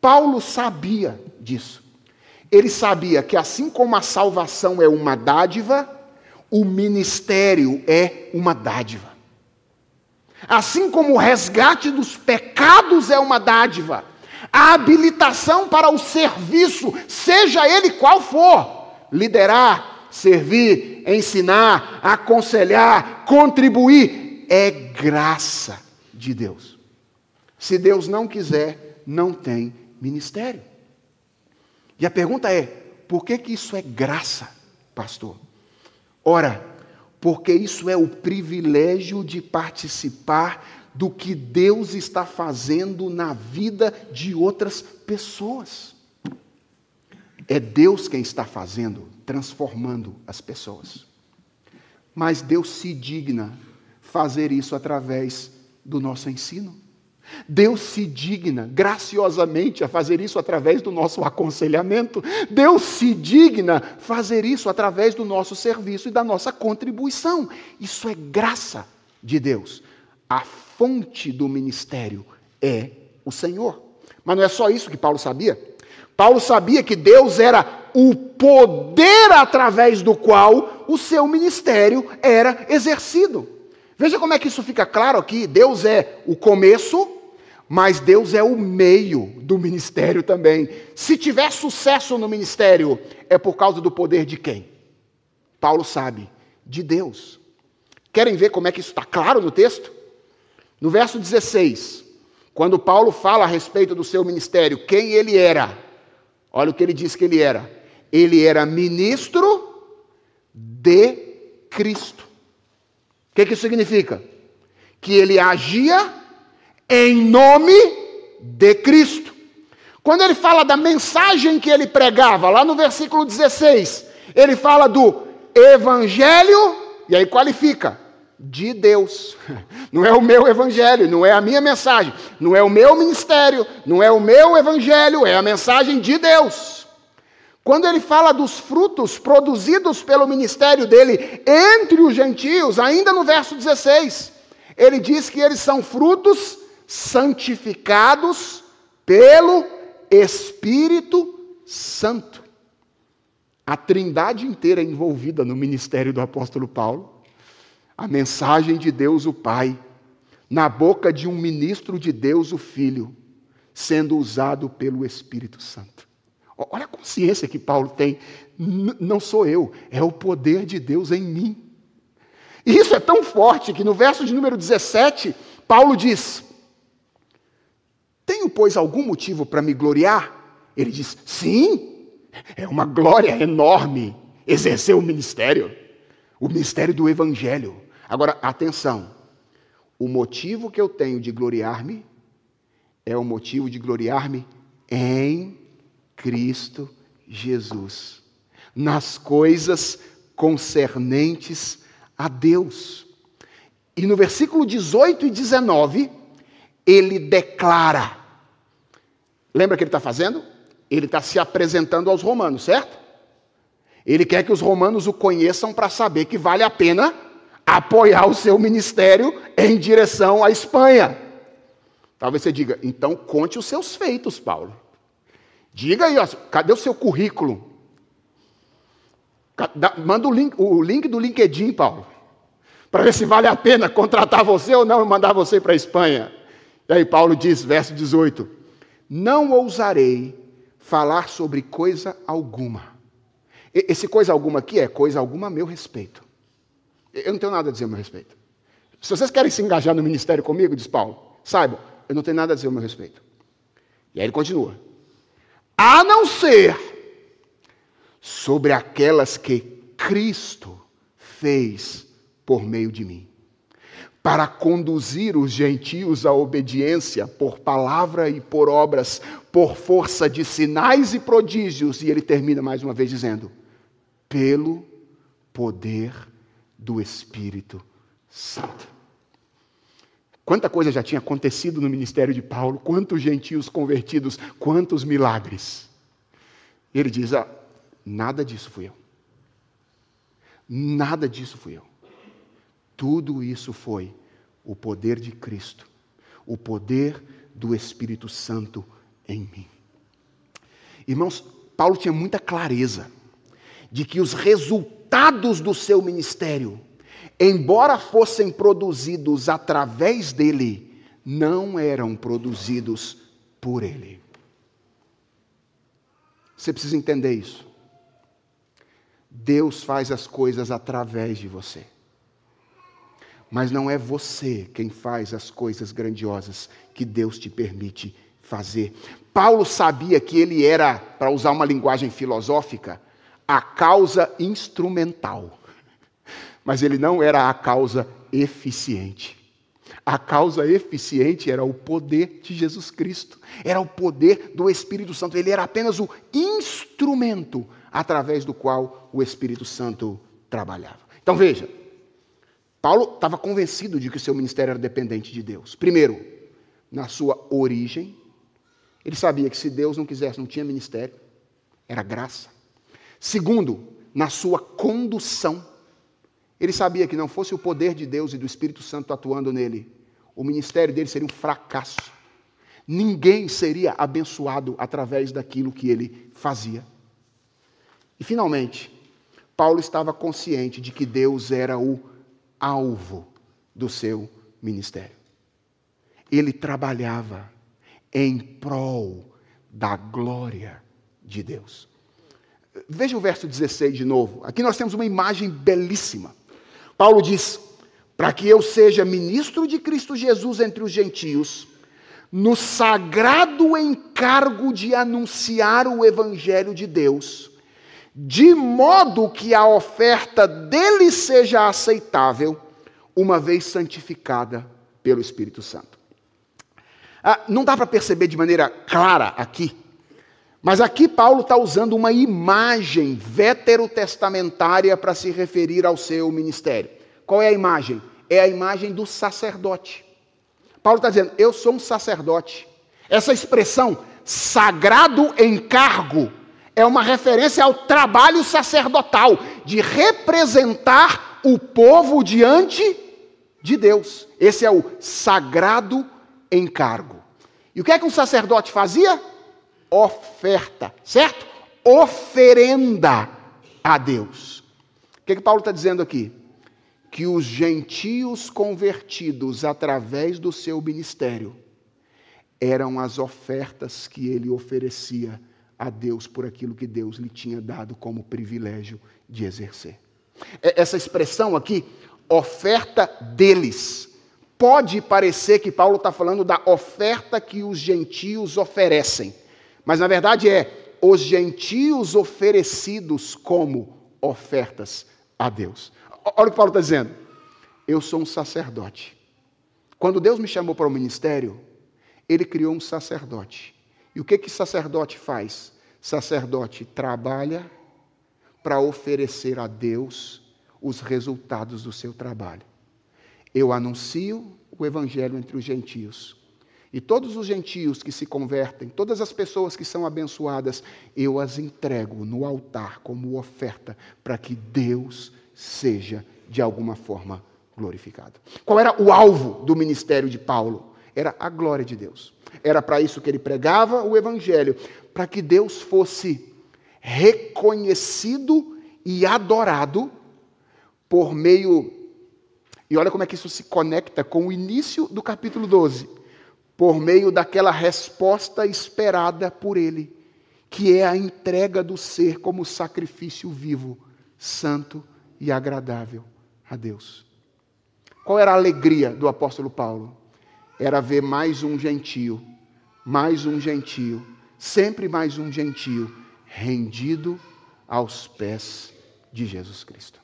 Paulo sabia disso. Ele sabia que, assim como a salvação é uma dádiva, o ministério é uma dádiva. Assim como o resgate dos pecados é uma dádiva, a habilitação para o serviço, seja ele qual for liderar, servir, ensinar, aconselhar, contribuir é graça de Deus. Se Deus não quiser, não tem ministério. E a pergunta é: por que, que isso é graça, pastor? Ora, porque isso é o privilégio de participar do que Deus está fazendo na vida de outras pessoas. É Deus quem está fazendo, transformando as pessoas. Mas Deus se digna fazer isso através do nosso ensino. Deus se digna graciosamente a fazer isso através do nosso aconselhamento. Deus se digna fazer isso através do nosso serviço e da nossa contribuição. Isso é graça de Deus. A fonte do ministério é o Senhor. Mas não é só isso que Paulo sabia. Paulo sabia que Deus era o poder através do qual o seu ministério era exercido. Veja como é que isso fica claro aqui. Deus é o começo, mas Deus é o meio do ministério também. Se tiver sucesso no ministério, é por causa do poder de quem? Paulo sabe, de Deus. Querem ver como é que isso está claro no texto? No verso 16, quando Paulo fala a respeito do seu ministério, quem ele era, olha o que ele diz que ele era. Ele era ministro de Cristo. O que, que isso significa? Que ele agia em nome de Cristo. Quando ele fala da mensagem que ele pregava, lá no versículo 16, ele fala do evangelho, e aí qualifica, de Deus. Não é o meu evangelho, não é a minha mensagem, não é o meu ministério, não é o meu evangelho, é a mensagem de Deus. Quando ele fala dos frutos produzidos pelo ministério dele entre os gentios, ainda no verso 16, ele diz que eles são frutos santificados pelo Espírito Santo. A trindade inteira é envolvida no ministério do apóstolo Paulo a mensagem de Deus o Pai, na boca de um ministro de Deus o Filho, sendo usado pelo Espírito Santo. Olha a consciência que Paulo tem. não sou eu, é o poder de Deus em mim. E isso é tão forte que no verso de número 17, Paulo diz: Tenho, pois, algum motivo para me gloriar? Ele diz: Sim, é uma glória enorme exercer o ministério, o ministério do Evangelho. Agora, atenção. O motivo que eu tenho de gloriar-me é o motivo de gloriar-me em Cristo Jesus, nas coisas concernentes a Deus. E no versículo 18 e 19, ele declara. Lembra o que ele está fazendo? Ele está se apresentando aos romanos, certo? Ele quer que os romanos o conheçam para saber que vale a pena apoiar o seu ministério em direção à Espanha. Talvez você diga, então conte os seus feitos, Paulo. Diga aí, ó, cadê o seu currículo? Manda o link, o link do LinkedIn, Paulo. para ver se vale a pena contratar você ou não e mandar você para a Espanha. E aí Paulo diz, verso 18: Não ousarei falar sobre coisa alguma. Esse coisa alguma aqui é coisa alguma a meu respeito. Eu não tenho nada a dizer a meu respeito. Se vocês querem se engajar no ministério comigo, diz Paulo, saibam, eu não tenho nada a dizer a meu respeito. E aí ele continua: a não ser sobre aquelas que Cristo fez por meio de mim, para conduzir os gentios à obediência por palavra e por obras, por força de sinais e prodígios. E ele termina mais uma vez dizendo: pelo poder do Espírito Santo. Quanta coisa já tinha acontecido no ministério de Paulo, quantos gentios convertidos, quantos milagres. Ele diz: ah, nada disso fui eu. Nada disso fui eu. Tudo isso foi o poder de Cristo, o poder do Espírito Santo em mim. Irmãos, Paulo tinha muita clareza de que os resultados do seu ministério embora fossem produzidos através dele, não eram produzidos por ele. Você precisa entender isso. Deus faz as coisas através de você. Mas não é você quem faz as coisas grandiosas que Deus te permite fazer. Paulo sabia que ele era, para usar uma linguagem filosófica, a causa instrumental mas ele não era a causa eficiente. A causa eficiente era o poder de Jesus Cristo, era o poder do Espírito Santo. Ele era apenas o instrumento através do qual o Espírito Santo trabalhava. Então veja, Paulo estava convencido de que o seu ministério era dependente de Deus. Primeiro, na sua origem, ele sabia que se Deus não quisesse, não tinha ministério, era graça. Segundo, na sua condução. Ele sabia que não fosse o poder de Deus e do Espírito Santo atuando nele, o ministério dele seria um fracasso. Ninguém seria abençoado através daquilo que ele fazia. E finalmente, Paulo estava consciente de que Deus era o alvo do seu ministério. Ele trabalhava em prol da glória de Deus. Veja o verso 16 de novo. Aqui nós temos uma imagem belíssima. Paulo diz: para que eu seja ministro de Cristo Jesus entre os gentios, no sagrado encargo de anunciar o Evangelho de Deus, de modo que a oferta dele seja aceitável, uma vez santificada pelo Espírito Santo. Ah, não dá para perceber de maneira clara aqui mas aqui Paulo está usando uma imagem veterotestamentária para se referir ao seu ministério. Qual é a imagem? É a imagem do sacerdote. Paulo está dizendo: Eu sou um sacerdote. Essa expressão, sagrado encargo, é uma referência ao trabalho sacerdotal de representar o povo diante de Deus. Esse é o sagrado encargo. E o que é que um sacerdote fazia? Oferta, certo? Oferenda a Deus. O que, que Paulo está dizendo aqui? Que os gentios convertidos através do seu ministério eram as ofertas que ele oferecia a Deus por aquilo que Deus lhe tinha dado como privilégio de exercer. Essa expressão aqui, oferta deles, pode parecer que Paulo está falando da oferta que os gentios oferecem. Mas na verdade é os gentios oferecidos como ofertas a Deus. Olha o que Paulo está dizendo. Eu sou um sacerdote. Quando Deus me chamou para o ministério, ele criou um sacerdote. E o que que sacerdote faz? Sacerdote trabalha para oferecer a Deus os resultados do seu trabalho. Eu anuncio o evangelho entre os gentios. E todos os gentios que se convertem, todas as pessoas que são abençoadas, eu as entrego no altar como oferta para que Deus seja de alguma forma glorificado. Qual era o alvo do ministério de Paulo? Era a glória de Deus. Era para isso que ele pregava o evangelho, para que Deus fosse reconhecido e adorado por meio E olha como é que isso se conecta com o início do capítulo 12, por meio daquela resposta esperada por ele, que é a entrega do ser como sacrifício vivo, santo e agradável a Deus. Qual era a alegria do apóstolo Paulo? Era ver mais um gentio, mais um gentio, sempre mais um gentio, rendido aos pés de Jesus Cristo.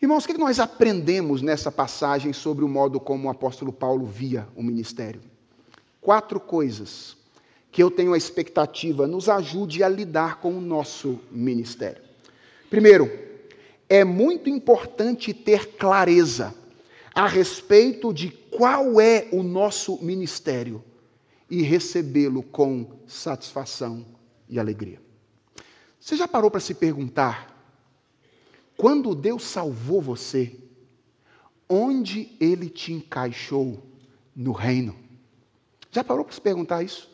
Irmãos, o que nós aprendemos nessa passagem sobre o modo como o apóstolo Paulo via o ministério? Quatro coisas que eu tenho a expectativa nos ajude a lidar com o nosso ministério. Primeiro, é muito importante ter clareza a respeito de qual é o nosso ministério e recebê-lo com satisfação e alegria. Você já parou para se perguntar, quando Deus salvou você, onde Ele te encaixou no reino? Já parou para se perguntar isso?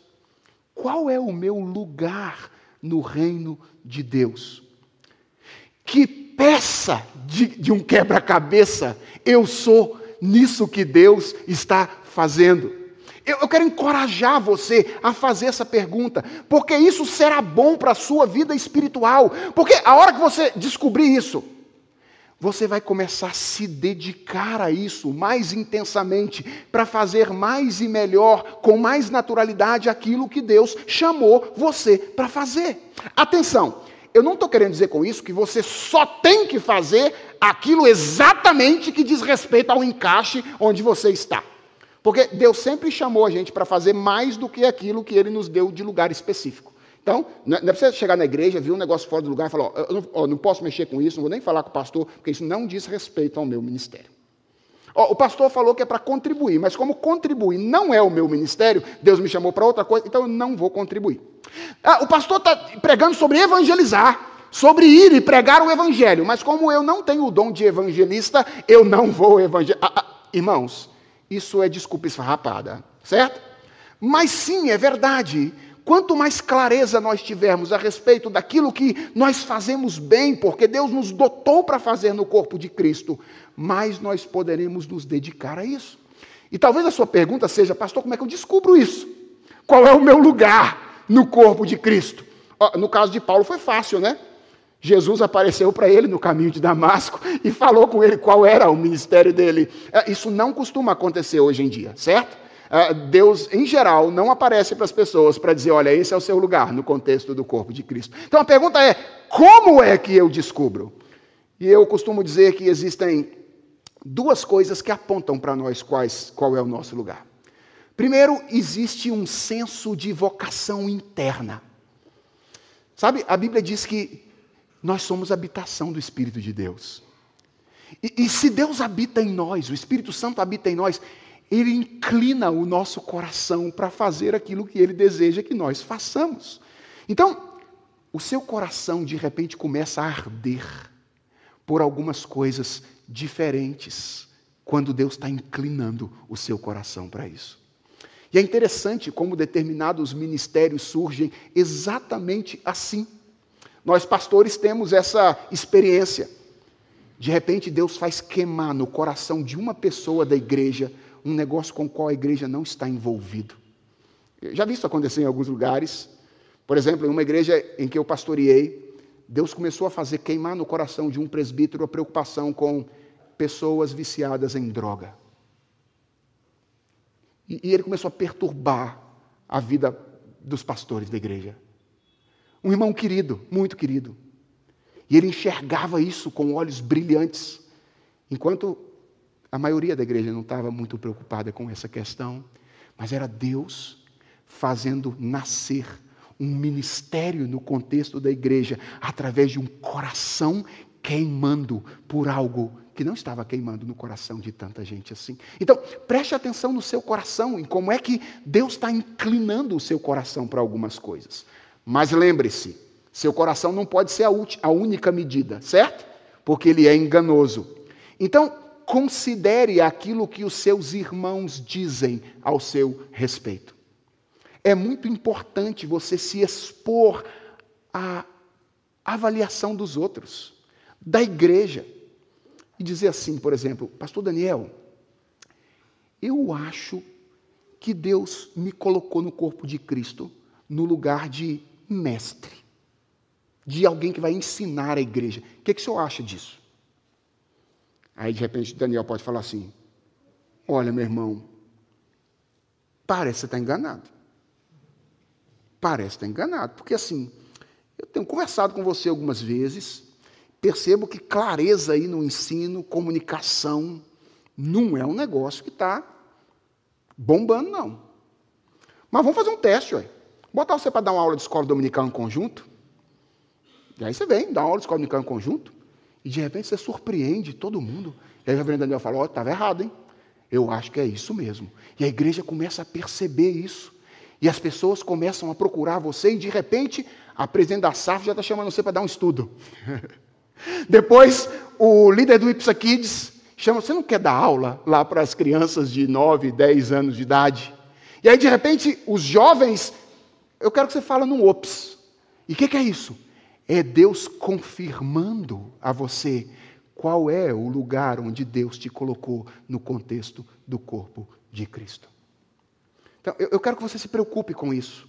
Qual é o meu lugar no reino de Deus? Que peça de, de um quebra-cabeça eu sou nisso que Deus está fazendo? Eu, eu quero encorajar você a fazer essa pergunta, porque isso será bom para a sua vida espiritual. Porque a hora que você descobrir isso, você vai começar a se dedicar a isso mais intensamente, para fazer mais e melhor, com mais naturalidade, aquilo que Deus chamou você para fazer. Atenção, eu não estou querendo dizer com isso que você só tem que fazer aquilo exatamente que diz respeito ao encaixe onde você está. Porque Deus sempre chamou a gente para fazer mais do que aquilo que Ele nos deu de lugar específico. Então, não é você chegar na igreja, ver um negócio fora do lugar e falar: eu não, não posso mexer com isso, não vou nem falar com o pastor, porque isso não diz respeito ao meu ministério. O pastor falou que é para contribuir, mas como contribuir não é o meu ministério, Deus me chamou para outra coisa, então eu não vou contribuir. Ah, o pastor está pregando sobre evangelizar, sobre ir e pregar o evangelho, mas como eu não tenho o dom de evangelista, eu não vou evangelizar. Ah, ah, irmãos, isso é desculpa esfarrapada, certo? Mas sim, é verdade. Quanto mais clareza nós tivermos a respeito daquilo que nós fazemos bem, porque Deus nos dotou para fazer no corpo de Cristo, mais nós poderemos nos dedicar a isso. E talvez a sua pergunta seja, pastor, como é que eu descubro isso? Qual é o meu lugar no corpo de Cristo? No caso de Paulo foi fácil, né? Jesus apareceu para ele no caminho de Damasco e falou com ele qual era o ministério dele. É, isso não costuma acontecer hoje em dia, certo? É, Deus, em geral, não aparece para as pessoas para dizer: olha, esse é o seu lugar no contexto do corpo de Cristo. Então a pergunta é: como é que eu descubro? E eu costumo dizer que existem duas coisas que apontam para nós quais, qual é o nosso lugar. Primeiro, existe um senso de vocação interna. Sabe, a Bíblia diz que nós somos habitação do Espírito de Deus. E, e, se Deus habita em nós, o Espírito Santo habita em nós, ele inclina o nosso coração para fazer aquilo que ele deseja que nós façamos. Então, o seu coração de repente começa a arder por algumas coisas diferentes quando Deus está inclinando o seu coração para isso. E é interessante como determinados ministérios surgem exatamente assim. Nós, pastores, temos essa experiência. De repente, Deus faz queimar no coração de uma pessoa da igreja um negócio com o qual a igreja não está envolvido. já vi isso acontecer em alguns lugares. Por exemplo, em uma igreja em que eu pastoreei, Deus começou a fazer queimar no coração de um presbítero a preocupação com pessoas viciadas em droga. E ele começou a perturbar a vida dos pastores da igreja. Um irmão querido, muito querido. E ele enxergava isso com olhos brilhantes, enquanto a maioria da igreja não estava muito preocupada com essa questão, mas era Deus fazendo nascer um ministério no contexto da igreja, através de um coração queimando por algo que não estava queimando no coração de tanta gente assim. Então, preste atenção no seu coração, em como é que Deus está inclinando o seu coração para algumas coisas. Mas lembre-se, seu coração não pode ser a, única medida, certo? Porque ele é enganoso. Então, considere aquilo que os seus irmãos dizem ao seu respeito. É muito importante você se expor à avaliação dos outros, da igreja. e dizer assim, por exemplo, Pastor Daniel, eu acho que Deus me colocou no corpo de Cristo no lugar de mestre, de alguém que vai ensinar a igreja. O que, que o senhor acha disso? Aí, de repente, Daniel pode falar assim: Olha, meu irmão, parece que você está enganado. Parece estar tá enganado, porque assim, eu tenho conversado com você algumas vezes, percebo que clareza aí no ensino, comunicação, não é um negócio que está bombando, não. Mas vamos fazer um teste, ué. Botar você para dar uma aula de escola dominical em conjunto. E aí você vem, dá uma aula de escola dominical em conjunto, e de repente você surpreende todo mundo. E aí o reverendo Daniel fala, ó, oh, estava errado, hein? Eu acho que é isso mesmo. E a igreja começa a perceber isso. E as pessoas começam a procurar você, e de repente, a presidente da SAF já está chamando você para dar um estudo. Depois, o líder do Ipsa Kids chama, você não quer dar aula lá para as crianças de 9, 10 anos de idade? E aí, de repente, os jovens, eu quero que você fale num ops. E o que, que é isso? É Deus confirmando a você qual é o lugar onde Deus te colocou no contexto do corpo de Cristo. Então, eu quero que você se preocupe com isso.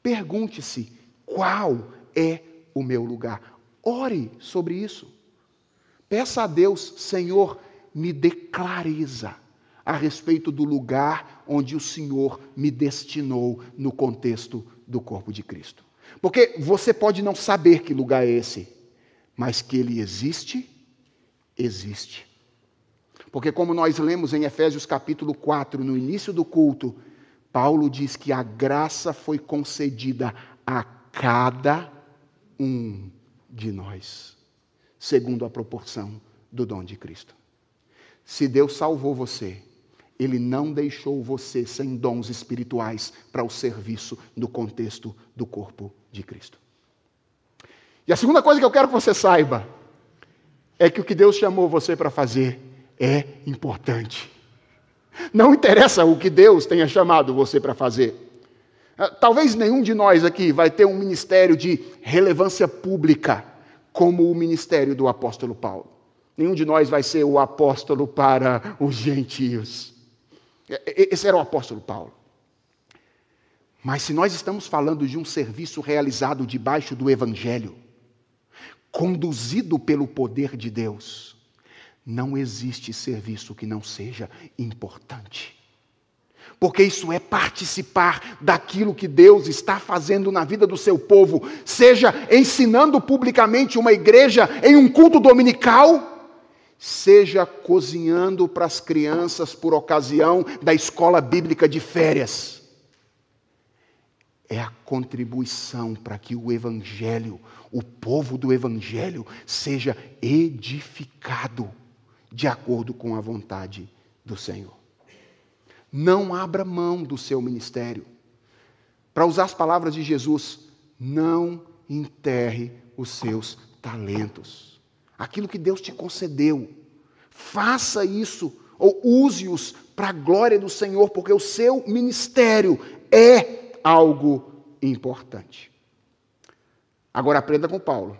Pergunte-se qual é o meu lugar. Ore sobre isso. Peça a Deus, Senhor, me dê clareza a respeito do lugar onde o Senhor me destinou no contexto do corpo de Cristo. Porque você pode não saber que lugar é esse, mas que ele existe, existe. Porque, como nós lemos em Efésios capítulo 4, no início do culto, Paulo diz que a graça foi concedida a cada um de nós, segundo a proporção do dom de Cristo. Se Deus salvou você, Ele não deixou você sem dons espirituais para o serviço no contexto do corpo de Cristo. E a segunda coisa que eu quero que você saiba é que o que Deus chamou você para fazer é importante. Não interessa o que Deus tenha chamado você para fazer. Ah, talvez nenhum de nós aqui vai ter um ministério de relevância pública como o ministério do apóstolo Paulo. Nenhum de nós vai ser o apóstolo para os gentios. Esse era o apóstolo Paulo. Mas se nós estamos falando de um serviço realizado debaixo do Evangelho, conduzido pelo poder de Deus, não existe serviço que não seja importante. Porque isso é participar daquilo que Deus está fazendo na vida do seu povo, seja ensinando publicamente uma igreja em um culto dominical, seja cozinhando para as crianças por ocasião da escola bíblica de férias. É a contribuição para que o Evangelho, o povo do Evangelho, seja edificado de acordo com a vontade do Senhor. Não abra mão do seu ministério. Para usar as palavras de Jesus, não enterre os seus talentos aquilo que Deus te concedeu. Faça isso, ou use-os para a glória do Senhor, porque o seu ministério é algo importante. Agora aprenda com Paulo.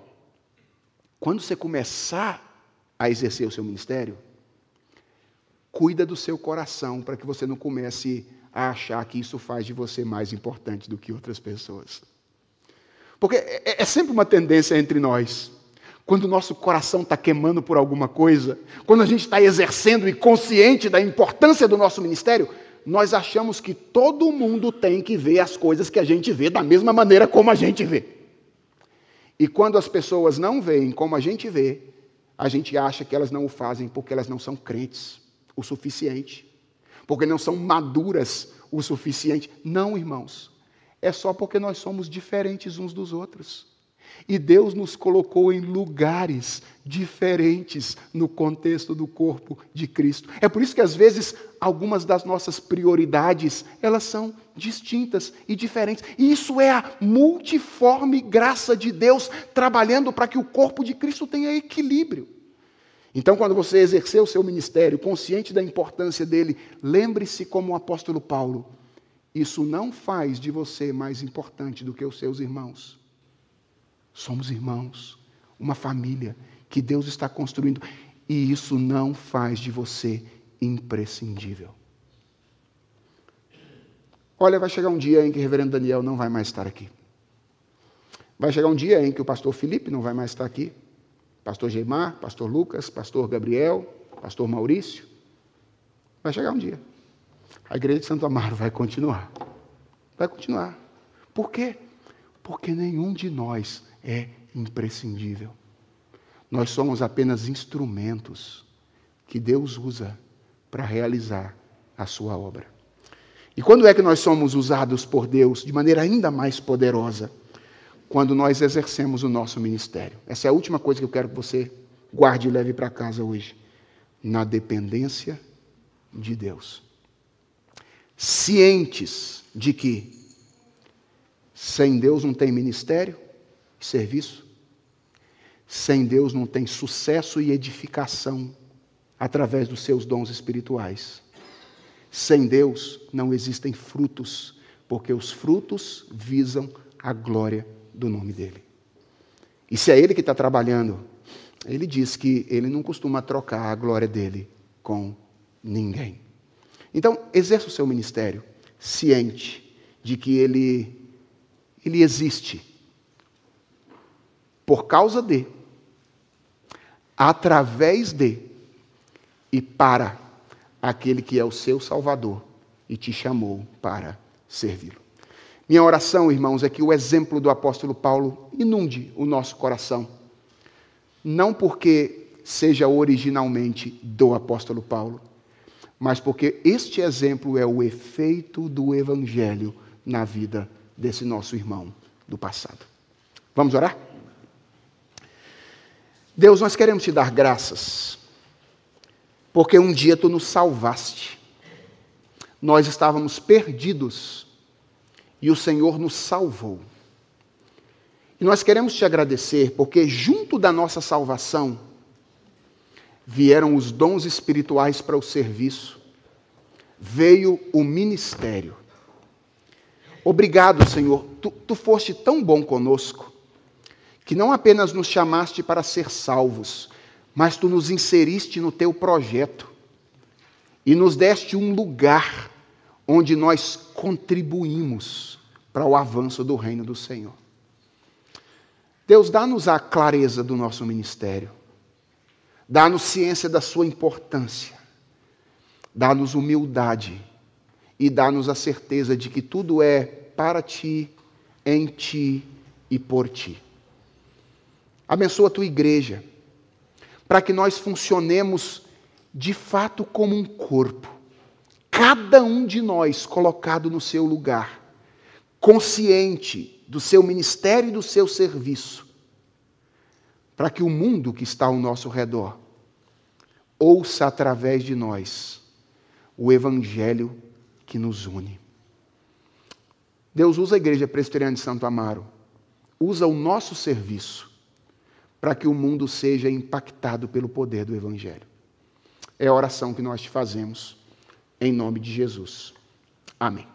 Quando você começar a exercer o seu ministério, cuida do seu coração para que você não comece a achar que isso faz de você mais importante do que outras pessoas. Porque é, é sempre uma tendência entre nós quando o nosso coração está queimando por alguma coisa, quando a gente está exercendo e consciente da importância do nosso ministério, nós achamos que todo mundo tem que ver as coisas que a gente vê da mesma maneira como a gente vê. E quando as pessoas não veem como a gente vê, a gente acha que elas não o fazem porque elas não são crentes o suficiente, porque não são maduras o suficiente. Não, irmãos. É só porque nós somos diferentes uns dos outros. E Deus nos colocou em lugares diferentes no contexto do corpo de Cristo. É por isso que às vezes algumas das nossas prioridades, elas são distintas e diferentes. E isso é a multiforme graça de Deus trabalhando para que o corpo de Cristo tenha equilíbrio. Então, quando você exercer o seu ministério, consciente da importância dele, lembre-se como o apóstolo Paulo, isso não faz de você mais importante do que os seus irmãos. Somos irmãos, uma família que Deus está construindo. E isso não faz de você imprescindível. Olha, vai chegar um dia em que o reverendo Daniel não vai mais estar aqui. Vai chegar um dia em que o pastor Felipe não vai mais estar aqui. Pastor Geimar, pastor Lucas, pastor Gabriel, pastor Maurício. Vai chegar um dia. A igreja de Santo Amaro vai continuar. Vai continuar. Por quê? Porque nenhum de nós é imprescindível. Nós somos apenas instrumentos que Deus usa para realizar a sua obra. E quando é que nós somos usados por Deus de maneira ainda mais poderosa? Quando nós exercemos o nosso ministério. Essa é a última coisa que eu quero que você guarde e leve para casa hoje. Na dependência de Deus. Cientes de que sem Deus não tem ministério e serviço, sem Deus não tem sucesso e edificação através dos seus dons espirituais. Sem Deus não existem frutos, porque os frutos visam a glória do nome dele. E se é ele que está trabalhando, ele diz que ele não costuma trocar a glória dele com ninguém. Então, exerça o seu ministério ciente de que ele, ele existe por causa de através de e para aquele que é o seu Salvador e te chamou para servi-lo. Minha oração, irmãos, é que o exemplo do apóstolo Paulo inunde o nosso coração. Não porque seja originalmente do apóstolo Paulo, mas porque este exemplo é o efeito do evangelho na vida desse nosso irmão do passado. Vamos orar? Deus, nós queremos te dar graças, porque um dia tu nos salvaste. Nós estávamos perdidos e o Senhor nos salvou. E nós queremos te agradecer, porque junto da nossa salvação vieram os dons espirituais para o serviço, veio o ministério. Obrigado, Senhor, tu, tu foste tão bom conosco que não apenas nos chamaste para ser salvos, mas tu nos inseriste no teu projeto e nos deste um lugar onde nós contribuímos para o avanço do reino do Senhor. Deus, dá-nos a clareza do nosso ministério, dá-nos ciência da sua importância, dá-nos humildade e dá-nos a certeza de que tudo é para ti, em ti e por ti. Abençoa a tua igreja, para que nós funcionemos de fato como um corpo, cada um de nós colocado no seu lugar, consciente do seu ministério e do seu serviço, para que o mundo que está ao nosso redor ouça através de nós o evangelho que nos une. Deus usa a igreja presbiteriana de Santo Amaro, usa o nosso serviço para que o mundo seja impactado pelo poder do Evangelho. É a oração que nós te fazemos, em nome de Jesus. Amém.